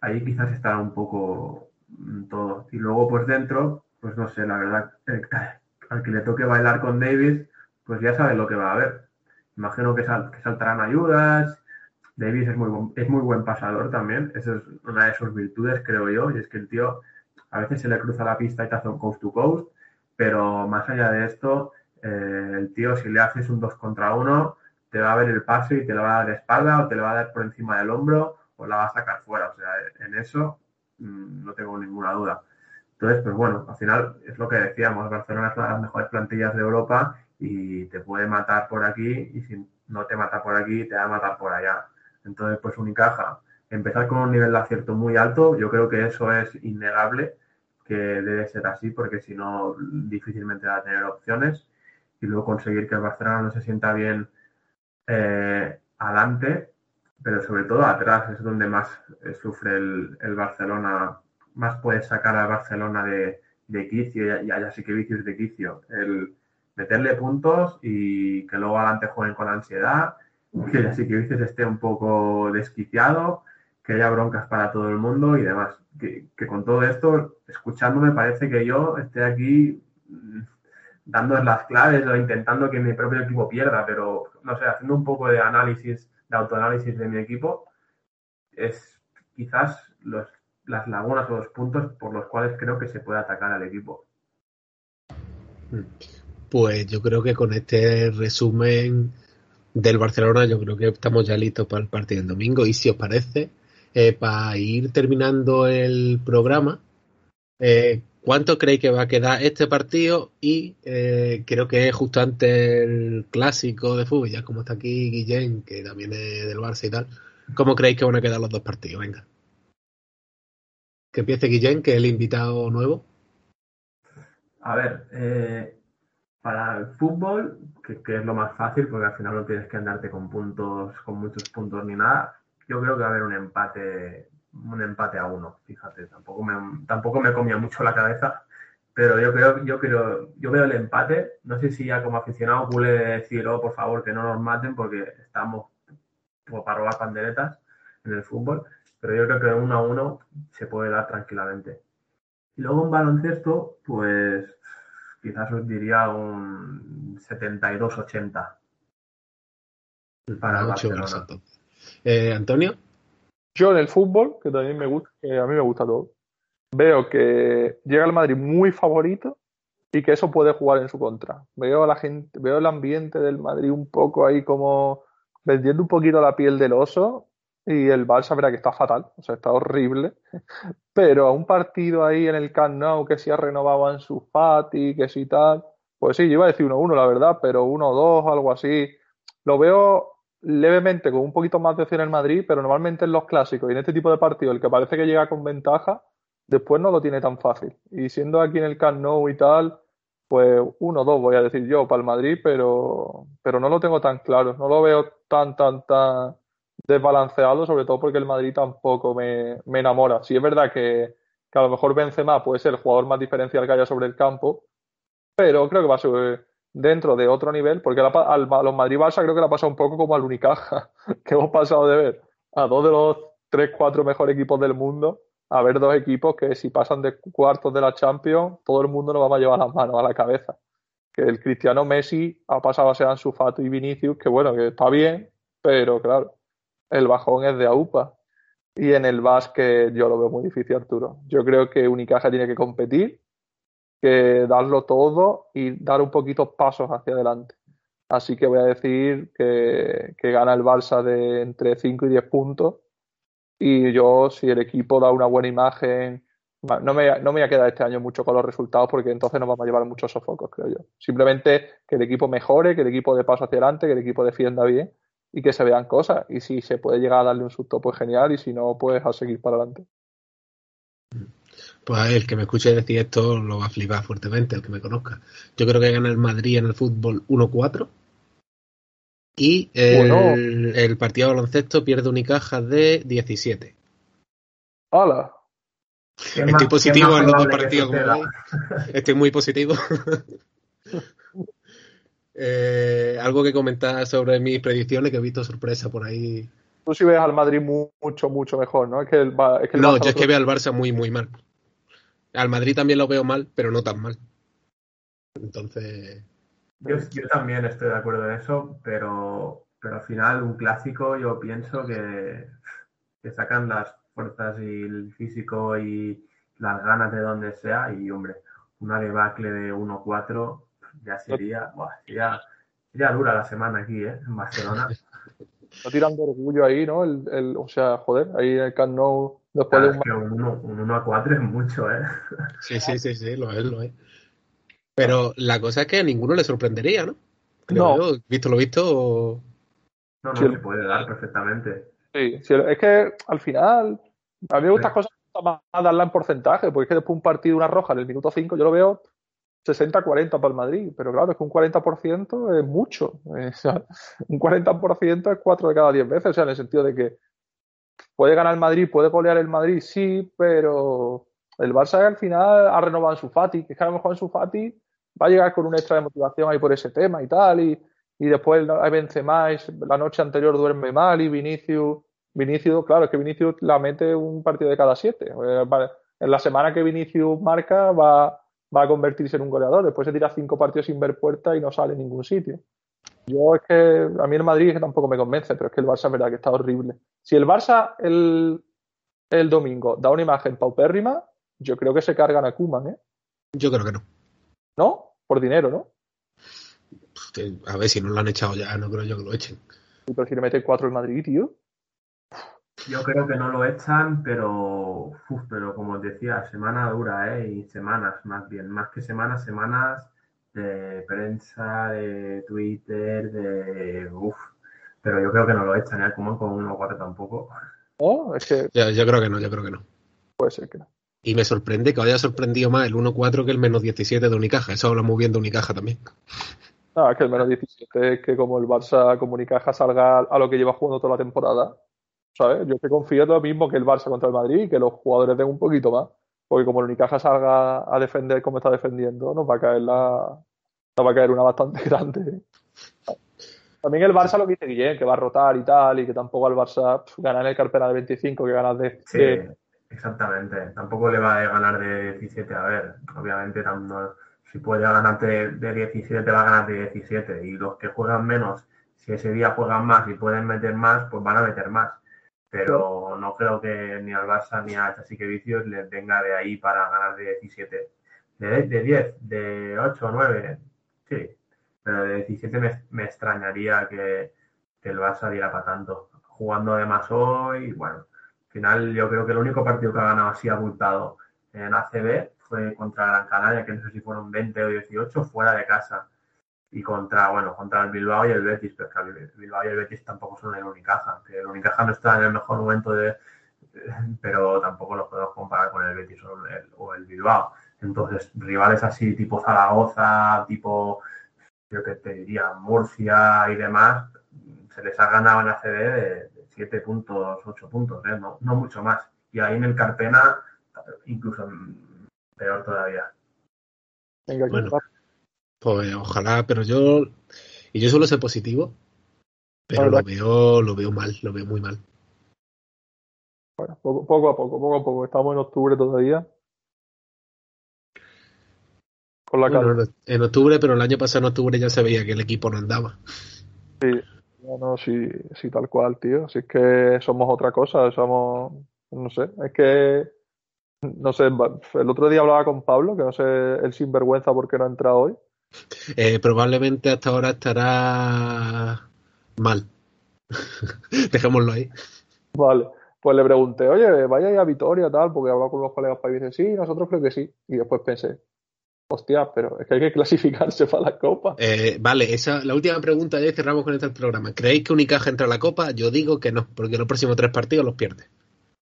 Ahí quizás estará un poco mm, todo. Y luego, pues dentro, pues no sé, la verdad, al que le toque bailar con Davis, pues ya sabe lo que va a haber. Imagino que, que saltarán ayudas. Davis es muy, buen, es muy buen pasador también. Esa es una de sus virtudes, creo yo. Y es que el tío a veces se le cruza la pista y te hace un coast to coast. Pero más allá de esto, eh, el tío, si le haces un 2 contra 1, te va a ver el paso y te lo va a dar de espalda o te lo va a dar por encima del hombro o la va a sacar fuera. O sea, en eso mmm, no tengo ninguna duda. Entonces, pues bueno, al final es lo que decíamos, Barcelona es una de las mejores plantillas de Europa y te puede matar por aquí y si no te mata por aquí, te va a matar por allá. Entonces, pues Unicaja, empezar con un nivel de acierto muy alto, yo creo que eso es innegable, que debe ser así, porque si no, difícilmente va a tener opciones. Y luego conseguir que el Barcelona no se sienta bien eh, adelante, pero sobre todo atrás, es donde más eh, sufre el, el Barcelona más puedes sacar a Barcelona de, de quicio y a, sí que de quicio. El meterle puntos y que luego adelante jueguen con ansiedad, que ya sí que esté un poco desquiciado, que haya broncas para todo el mundo y demás. Que, que con todo esto, escuchándome, parece que yo esté aquí mm, dando las claves o intentando que mi propio equipo pierda, pero no sé, haciendo un poco de análisis, de autoanálisis de mi equipo, es quizás los las lagunas o los puntos por los cuales creo que se puede atacar al equipo. Pues yo creo que con este resumen del Barcelona, yo creo que estamos ya listos para el partido del domingo. Y si os parece, eh, para ir terminando el programa, eh, ¿cuánto creéis que va a quedar este partido? Y eh, creo que es justo antes el clásico de fútbol, ya como está aquí Guillén, que también es del Barça y tal. ¿Cómo creéis que van a quedar los dos partidos? Venga que empiece Guillén, que es el invitado nuevo. A ver, eh, para el fútbol, que, que, es lo más fácil, porque al final no tienes que andarte con puntos, con muchos puntos ni nada, yo creo que va a haber un empate, un empate a uno, fíjate, tampoco me, tampoco me comía mucho la cabeza, pero yo creo, yo creo, yo veo el empate, no sé si ya como aficionado pude decir, oh, por favor, que no nos maten porque estamos como para robar panderetas en el fútbol, pero yo creo que uno a uno se puede dar tranquilamente. Y luego en baloncesto, pues quizás os diría un 72-80 para el Barcelona. Eh, Antonio. Yo en el fútbol, que también me gusta, que a mí me gusta todo, veo que llega el Madrid muy favorito y que eso puede jugar en su contra. Veo a la gente, veo el ambiente del Madrid un poco ahí como vendiendo un poquito la piel del oso y el Barça verá que está fatal, o sea, está horrible. Pero a un partido ahí en el Camp que si ha renovado en su Fati, que si tal, pues sí, yo iba a decir 1-1, la verdad, pero 1-2, algo así. Lo veo levemente con un poquito más de opción en Madrid, pero normalmente en los clásicos y en este tipo de partidos, el que parece que llega con ventaja, después no lo tiene tan fácil. Y siendo aquí en el Camp Nou y tal, pues 1-2 voy a decir yo para el Madrid, pero, pero no lo tengo tan claro, no lo veo tan, tan, tan desbalanceado, sobre todo porque el Madrid tampoco me, me enamora. Sí es verdad que, que, a lo mejor Benzema puede ser el jugador más diferencial que haya sobre el campo, pero creo que va a ser dentro de otro nivel, porque la, al, los Madrid-Barça creo que le ha pasado un poco como al Unicaja, que hemos pasado de ver a dos de los tres, cuatro mejores equipos del mundo a ver dos equipos que si pasan de cuartos de la Champions, todo el mundo nos va a llevar las manos a la cabeza. Que el Cristiano Messi ha pasado a ser Ansu y Vinicius, que bueno, que está bien, pero claro, el bajón es de AUPA. Y en el básquet yo lo veo muy difícil, Arturo. Yo creo que Unicaja tiene que competir, que darlo todo y dar un poquito pasos hacia adelante. Así que voy a decir que, que gana el Barça de entre 5 y 10 puntos. Y yo, si el equipo da una buena imagen, no me, no me voy a quedar este año mucho con los resultados porque entonces nos vamos a llevar muchos sofocos, creo yo. Simplemente que el equipo mejore, que el equipo dé paso hacia adelante, que el equipo defienda bien y que se vean cosas. Y si se puede llegar a darle un susto, pues genial, y si no, pues a seguir para adelante. Pues el que me escuche decir esto lo va a flipar fuertemente, el que me conozca. Yo creo que gana el Madrid en el fútbol 1-4. Y el, bueno. el, partido de baloncesto pierde Unicaja de 17. ¡Hala! Estoy positivo en los dos partidos. Estoy muy positivo. Eh, algo que comentar sobre mis predicciones, que he visto sorpresa por ahí. Tú sí ves al Madrid mucho, mucho mejor, ¿no? Es que no, yo es que veo al Barça muy, muy mal. Al Madrid también lo veo mal, pero no tan mal. Entonces. Yo, también estoy de acuerdo en eso, pero, pero al final un clásico yo pienso que, que sacan las fuerzas y el físico y las ganas de donde sea y hombre, una debacle de 1-4 ya sería, sería, sería, dura la semana aquí, ¿eh? En Barcelona. Está tirando orgullo ahí, ¿no? El, el, o sea, joder, ahí el Camp Nou después de un... un 1, 4 es mucho, ¿eh? Sí, sí, sí, sí, lo es, lo es. Pero la cosa es que a ninguno le sorprendería, ¿no? no. visto lo visto. No, no, se puede dar perfectamente. Sí, sí, es que al final, a mí me gustan cosas más darla en porcentaje, porque es que después un partido, una roja en el minuto 5, yo lo veo 60-40 para el Madrid, pero claro, es que un 40% es mucho. un 40% es 4 de cada 10 veces, o sea, en el sentido de que puede ganar el Madrid, puede golear el Madrid, sí, pero el Barça al final ha renovado en su Fati, que es que a lo mejor en su Fati va a llegar con un extra de motivación ahí por ese tema y tal, y, y después vence más, la noche anterior duerme mal y Vinicius, Vinicius, claro, es que Vinicius la mete un partido de cada siete. Eh, en la semana que Vinicius marca va va a convertirse en un goleador. Después se tira cinco partidos sin ver puerta y no sale en ningún sitio. Yo es que a mí el Madrid tampoco me convence, pero es que el Barça es verdad que está horrible. Si el Barça el, el domingo da una imagen paupérrima, yo creo que se cargan a Kuman, ¿eh? Yo creo que no. ¿No? Por dinero, ¿no? A ver, si no lo han echado ya, no creo yo que lo echen. Pero si le mete cuatro el Madrid, tío. Yo creo que no lo echan, pero, pero como os decía, semana dura, ¿eh? Y semanas más bien, más que semanas, semanas de prensa, de Twitter, de... Uf, pero yo creo que no lo echan, ¿eh? Como con 1-4 tampoco. Oh, es que... yo creo que no, yo creo que no. Puede ser que no. Y me sorprende que haya sorprendido más el 1-4 que el menos 17 de Unicaja. Eso habla muy bien de Unicaja también. Ah, es que el menos 17 es que como el Barça como Unicaja salga a lo que lleva jugando toda la temporada, yo te confío lo mismo que el Barça contra el Madrid y que los jugadores den un poquito más. Porque como el Unicaja salga a defender como está defendiendo, nos va a caer la. Nos va a caer una bastante grande. También el Barça lo que dice Guillén, que va a rotar y tal, y que tampoco al Barça ganar en el carpena de 25, que ganas de. Sí, exactamente. Tampoco le va a ganar de 17. A ver, obviamente, si puede ganar de, de 17, va a ganar de 17. Y los que juegan menos, si ese día juegan más y pueden meter más, pues van a meter más pero no creo que ni al Barça ni a Chasique Vicios les venga de ahí para ganar de 17. De, de 10, de 8 9, sí, pero de 17 me, me extrañaría que, que, el Barça diera para tanto. Jugando además hoy, bueno, al final yo creo que el único partido que ha ganado así abultado en ACB fue contra Gran Canaria, que no sé si fueron 20 o 18, fuera de casa y contra, bueno, contra el Bilbao y el Betis, pero que el Bilbao y el Betis tampoco son el Unicaja, que el Unicaja no está en el mejor momento de, pero tampoco lo podemos comparar con el Betis o el, Bilbao. Entonces, rivales así tipo Zaragoza, tipo, yo que te diría, Murcia y demás, se les ha ganado en ACB de, 7 puntos, 8 puntos, ¿eh? no, no mucho más. Y ahí en el Carpena, incluso peor todavía. Venga, pues ojalá, pero yo. Y yo suelo ser positivo, pero lo veo, lo veo mal, lo veo muy mal. Bueno, poco, poco, a poco, poco a poco. Estamos en octubre todavía. Con la bueno, en octubre, pero el año pasado en octubre ya se veía que el equipo no andaba. Sí, no, sí, sí, tal cual, tío. Así es que somos otra cosa, somos, no sé, es que, no sé, el otro día hablaba con Pablo, que no sé el sinvergüenza por qué no ha entrado hoy. Eh, probablemente hasta ahora estará mal. Dejémoslo ahí. Vale. Pues le pregunté, oye, vaya a Vitoria, tal, porque hablaba con los colegas para y dice, sí, nosotros creo que sí. Y después pensé, hostia, pero es que hay que clasificarse para la Copa. Eh, vale, esa, la última pregunta ya cerramos con este programa. ¿Creéis que Unicaja entra a la Copa? Yo digo que no, porque los próximos tres partidos los pierde.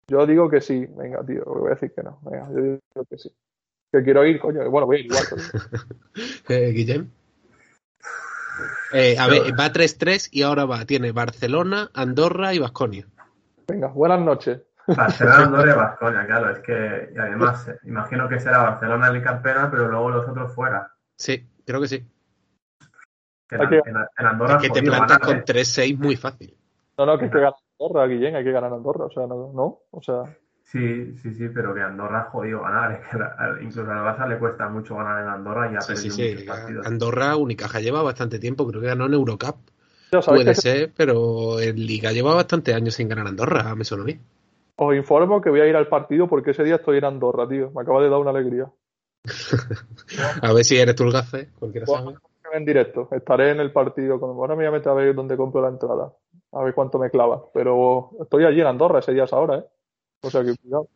Yo digo que sí, venga, tío, voy a decir que no. Venga, yo digo que sí que quiero ir, coño. Bueno, voy a ir igual. eh, Guillem. Eh, a ver, va 3-3 y ahora va, tiene Barcelona, Andorra y Vasconia. Venga, buenas noches. Barcelona, Andorra y Vasconia, claro, es que, y además, eh, imagino que será Barcelona el campeona, pero luego los otros fuera. Sí, creo que sí. Que en, en, en Andorra es que te plantas con 3-6 muy fácil. No, no, que hay que ganar Andorra, Guillén, hay que ganar Andorra, o sea, no, no, o sea... Sí, sí, sí, pero que Andorra ha jodido ganar. Es que incluso a Barça le cuesta mucho ganar en Andorra y ha Sí, sí, perdido sí. muchos partidos. Andorra, Unicaja lleva bastante tiempo, creo que ganó en Eurocup. Puede que ser, pero en Liga lleva bastante años sin ganar Andorra, me suena a mí. os informo que voy a ir al partido porque ese día estoy en Andorra, tío. Me acaba de dar una alegría. A ver si eres tú el gafe, cualquiera Bueno, sabe. En directo, estaré en el partido. Con... Ahora me voy a meter a ver dónde compro la entrada. A ver cuánto me clava. Pero estoy allí en Andorra ese día es ahora, ¿eh? O sea que cuidado.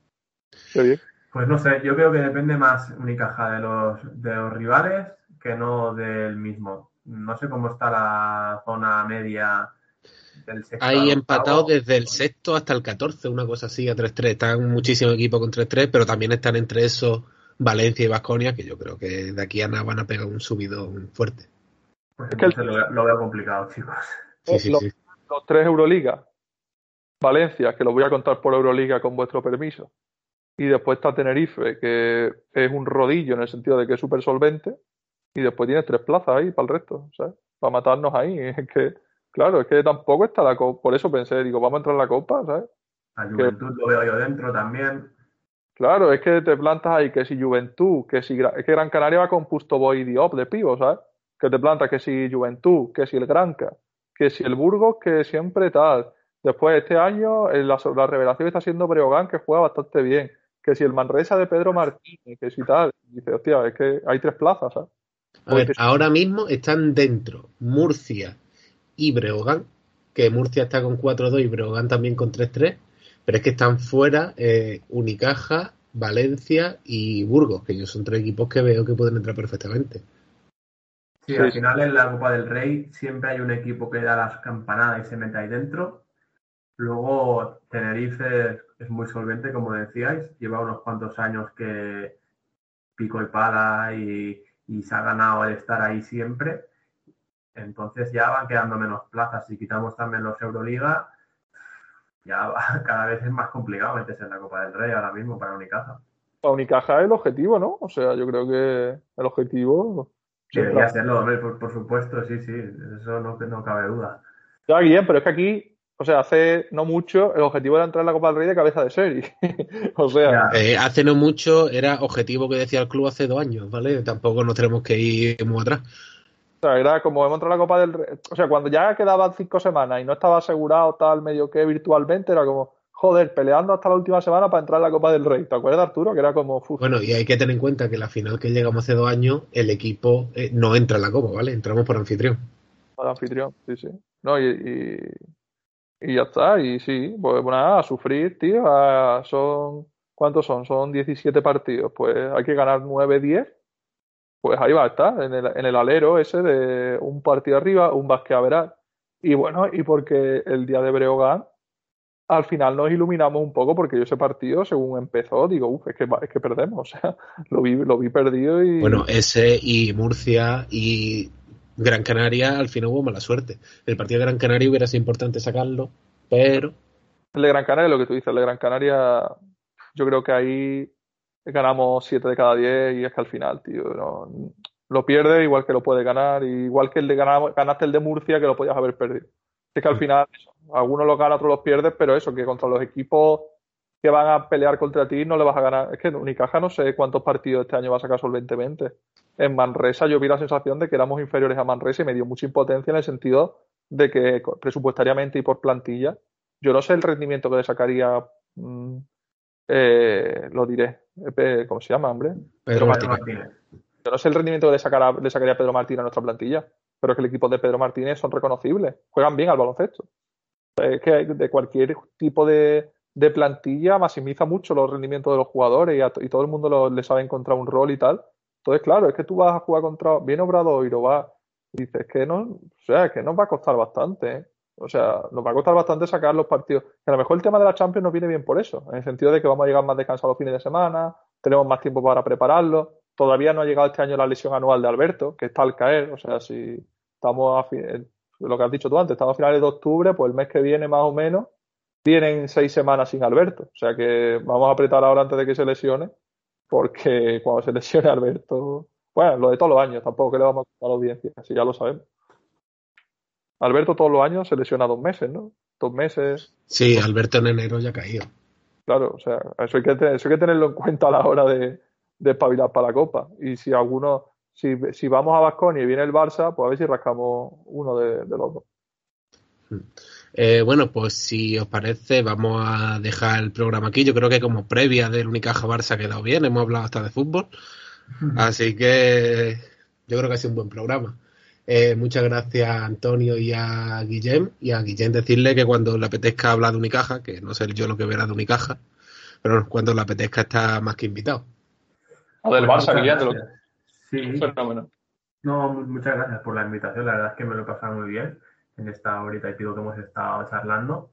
Qué bien. Pues no sé, yo creo que depende más Unicaja de los, de los rivales que no del mismo. No sé cómo está la zona media del sexto. Hay empatados desde el sexto hasta el 14, una cosa así, a 3-3. Están muchísimos equipos con 3-3, pero también están entre esos Valencia y Vasconia, que yo creo que de aquí a nada van a pegar un subidón fuerte. Pues Es que el- entonces lo, veo- lo veo complicado, chicos. Sí, sí, Lo- sí. Los tres Euroliga. Valencia, que los voy a contar por Euroliga con vuestro permiso. Y después está Tenerife, que es un rodillo en el sentido de que es súper solvente. Y después tienes tres plazas ahí para el resto, ¿sabes? Para matarnos ahí. Es que, claro, es que tampoco está la copa. Por eso pensé, digo, vamos a entrar en la copa, ¿sabes? A Juventud lo veo yo dentro también. Claro, es que te plantas ahí que si Juventud, que si es que Gran Canaria va con Pusto Boy y Diop de pivo, ¿sabes? Que te plantas que si Juventud, que si el Granca, que si el Burgos, que siempre tal. Después este año eh, la, la revelación está siendo Breogán, que juega bastante bien. Que si el Manresa de Pedro Martínez, que si tal. Dice, hostia, es que hay tres plazas, ¿sabes? A ver, ahora mismo están dentro Murcia y Breogán, que Murcia está con 4-2 y Breogán también con 3-3, pero es que están fuera eh, Unicaja, Valencia y Burgos, que ellos son tres equipos que veo que pueden entrar perfectamente. Sí, Sí, al final en la Copa del Rey siempre hay un equipo que da las campanadas y se mete ahí dentro. Luego Tenerife es muy solvente, como decíais, lleva unos cuantos años que pico y pala y, y se ha ganado el estar ahí siempre. Entonces ya van quedando menos plazas. Si quitamos también los Euroliga, ya va- cada vez es más complicado meterse en la Copa del Rey ahora mismo para Unicaja. Para Unicaja es el objetivo, ¿no? O sea, yo creo que el objetivo. Debería serlo, hombre, por, por supuesto, sí, sí, eso no, no cabe duda. Ya, Guillem, pero es que aquí, o sea, hace no mucho, el objetivo era entrar en la Copa del Rey de cabeza de serie. o sea. Eh, hace no mucho era objetivo que decía el club hace dos años, ¿vale? Tampoco nos tenemos que ir muy atrás. o sea, era como hemos entrado en la Copa del Rey. O sea, cuando ya quedaban cinco semanas y no estaba asegurado tal medio que virtualmente, era como, joder, peleando hasta la última semana para entrar en la Copa del Rey. ¿Te acuerdas, Arturo? Que era como, uf, Bueno, y hay que tener en cuenta que la final que llegamos hace dos años, el equipo eh, no entra en la copa, ¿vale? Entramos por anfitrión. el anfitrión, sí, sí. No, y, y, y ya está, y sí, pues nada, a sufrir, tío, son, ¿cuántos son? Son 17 partidos, pues hay que ganar 9, 10, pues ahí va a estar, en el, en el alero ese de un partido arriba, un basque a verar. Y bueno, y porque el día de Breogán, al final nos iluminamos un poco, porque yo ese partido, según empezó, digo, uff, es que, es que perdemos, o sea, lo vi, lo vi perdido y... Bueno, ese y Murcia y Gran Canaria al final hubo mala suerte. El partido de Gran Canaria hubiera sido importante sacarlo, pero El de Gran Canaria, lo que tú dices, el de Gran Canaria, yo creo que ahí ganamos 7 de cada 10 y es que al final, tío, no- lo pierdes igual que lo puedes ganar, igual que el de ganar, ganaste el de Murcia que lo podías haber perdido. Es que al final, eso, algunos los ganas, otros los pierdes, pero eso, que contra los equipos que van a pelear contra ti no le vas a ganar. Es que Unicaja no sé cuántos partidos este año va a sacar solventemente. En Manresa yo vi la sensación de que éramos inferiores a Manresa y me dio mucha impotencia en el sentido de que presupuestariamente y por plantilla, yo no sé el rendimiento que le sacaría, mm, eh, lo diré, Eh, ¿cómo se llama, hombre? Pedro Pedro Martínez. Martínez. Yo no sé el rendimiento que le, sacará, le sacaría Pedro Martínez a nuestra plantilla, pero es que el equipo de Pedro Martínez son reconocibles, juegan bien al baloncesto. Es que de cualquier tipo de, de plantilla maximiza mucho los rendimientos de los jugadores y, a to- y todo el mundo lo- le sabe encontrar un rol y tal. Entonces, claro, es que tú vas a jugar contra, viene Obradoiro, va, y dices que no, o sea, que nos va a costar bastante, ¿eh? O sea, nos va a costar bastante sacar los partidos. Que a lo mejor el tema de la Champions nos viene bien por eso, en el sentido de que vamos a llegar más descansados los fines de semana, tenemos más tiempo para prepararlo. Todavía no ha llegado este año la lesión anual de Alberto, que está al caer. O sea, si estamos a eh, lo que has dicho tú antes, estamos a finales de octubre, pues el mes que viene más o menos tienen seis semanas sin Alberto. O sea que vamos a apretar ahora antes de que se lesione, porque cuando se lesione Alberto, bueno, lo de todos los años, tampoco que le vamos a contar a la audiencia, así ya lo sabemos. Alberto todos los años se lesiona dos meses, ¿no? Dos meses. Sí, Alberto en enero ya ha caído. Claro, o sea, eso hay que, eso hay que tenerlo en cuenta a la hora de, de espabilar para la Copa. Y si alguno, si, si vamos a Vasconi y viene el Barça, pues a ver si rascamos uno de, de los dos. Eh, bueno, pues si os parece, vamos a dejar el programa aquí. Yo creo que como previa del Unicaja Barça ha quedado bien, hemos hablado hasta de fútbol. Así que yo creo que ha sido un buen programa. Eh, muchas gracias a Antonio y a Guillem. Y a Guillem decirle que cuando le apetezca hablar de Unicaja, que no sé yo lo que verá de Unicaja, pero cuando le apetezca está más que invitado. O del Barça, Guillem, de lo Sí. fenómeno. No, mu- muchas gracias por la invitación. La verdad es que me lo he pasado muy bien en esta horita y pico que hemos estado charlando.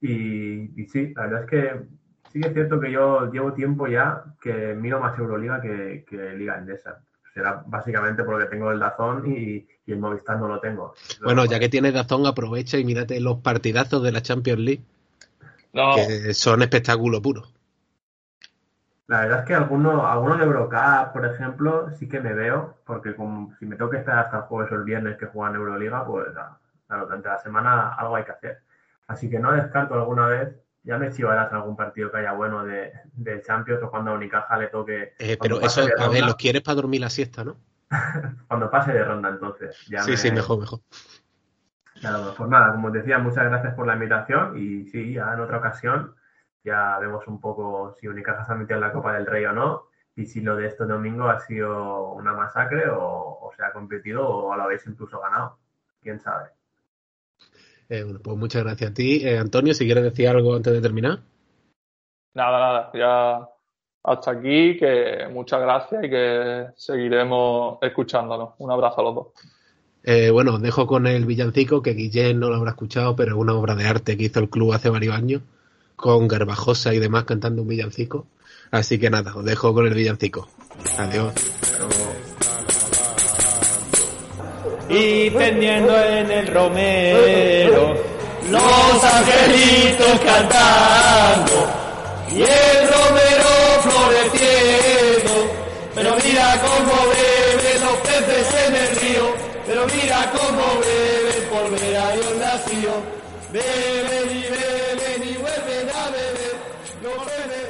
Y, y sí, la verdad es que sí que es cierto que yo llevo tiempo ya que miro más Euroliga que, que Liga Endesa. Será básicamente porque tengo el Dazón y, y el Movistar no lo tengo. Bueno, ya que tienes Dazón, aprovecha y mírate los partidazos de la Champions League, No, que son espectáculo puro. La verdad es que algunos, algunos de Eurocup, por ejemplo, sí que me veo, porque como, si me tengo que estar hasta el jueves o el viernes que juegan Euroliga, pues claro, durante la semana algo hay que hacer. Así que no descarto alguna vez, ya me chivarás algún partido que haya bueno de, de Champions o cuando a Unicaja le toque. Eh, pero eso, de a ver, ronda, los quieres para dormir la siesta, ¿no? Cuando pase de ronda, entonces. Ya Sí, me- sí, mejor, mejor. Claro, pues nada, como os decía, muchas gracias por la invitación y sí, ya en otra ocasión ya vemos un poco si Unicaja se ha metido en la Copa del Rey o no y si lo de este domingo ha sido una masacre o, o se ha competido o lo habéis incluso ganado. ¿Quién sabe? Eh, bueno, pues muchas gracias a ti. Eh, Antonio, si quieres decir algo antes de terminar. nada, nada. Ya hasta aquí, que muchas gracias y que seguiremos escuchándonos. Un abrazo a los dos. Eh, bueno, os dejo con el villancico, que Guillén no lo habrá escuchado, pero es una obra de arte que hizo el club hace varios años, con Garbajosa y demás cantando un villancico. Así que nada, os dejo con el villancico. Adiós. Y tendiendo en el romero los angelitos cantando. Y el romero floreciendo. Pero mira cómo beben los peces en el río. Pero mira cómo beben por ver a Dios nacido. Beben y beben y vuelven a beber. Los peces en el río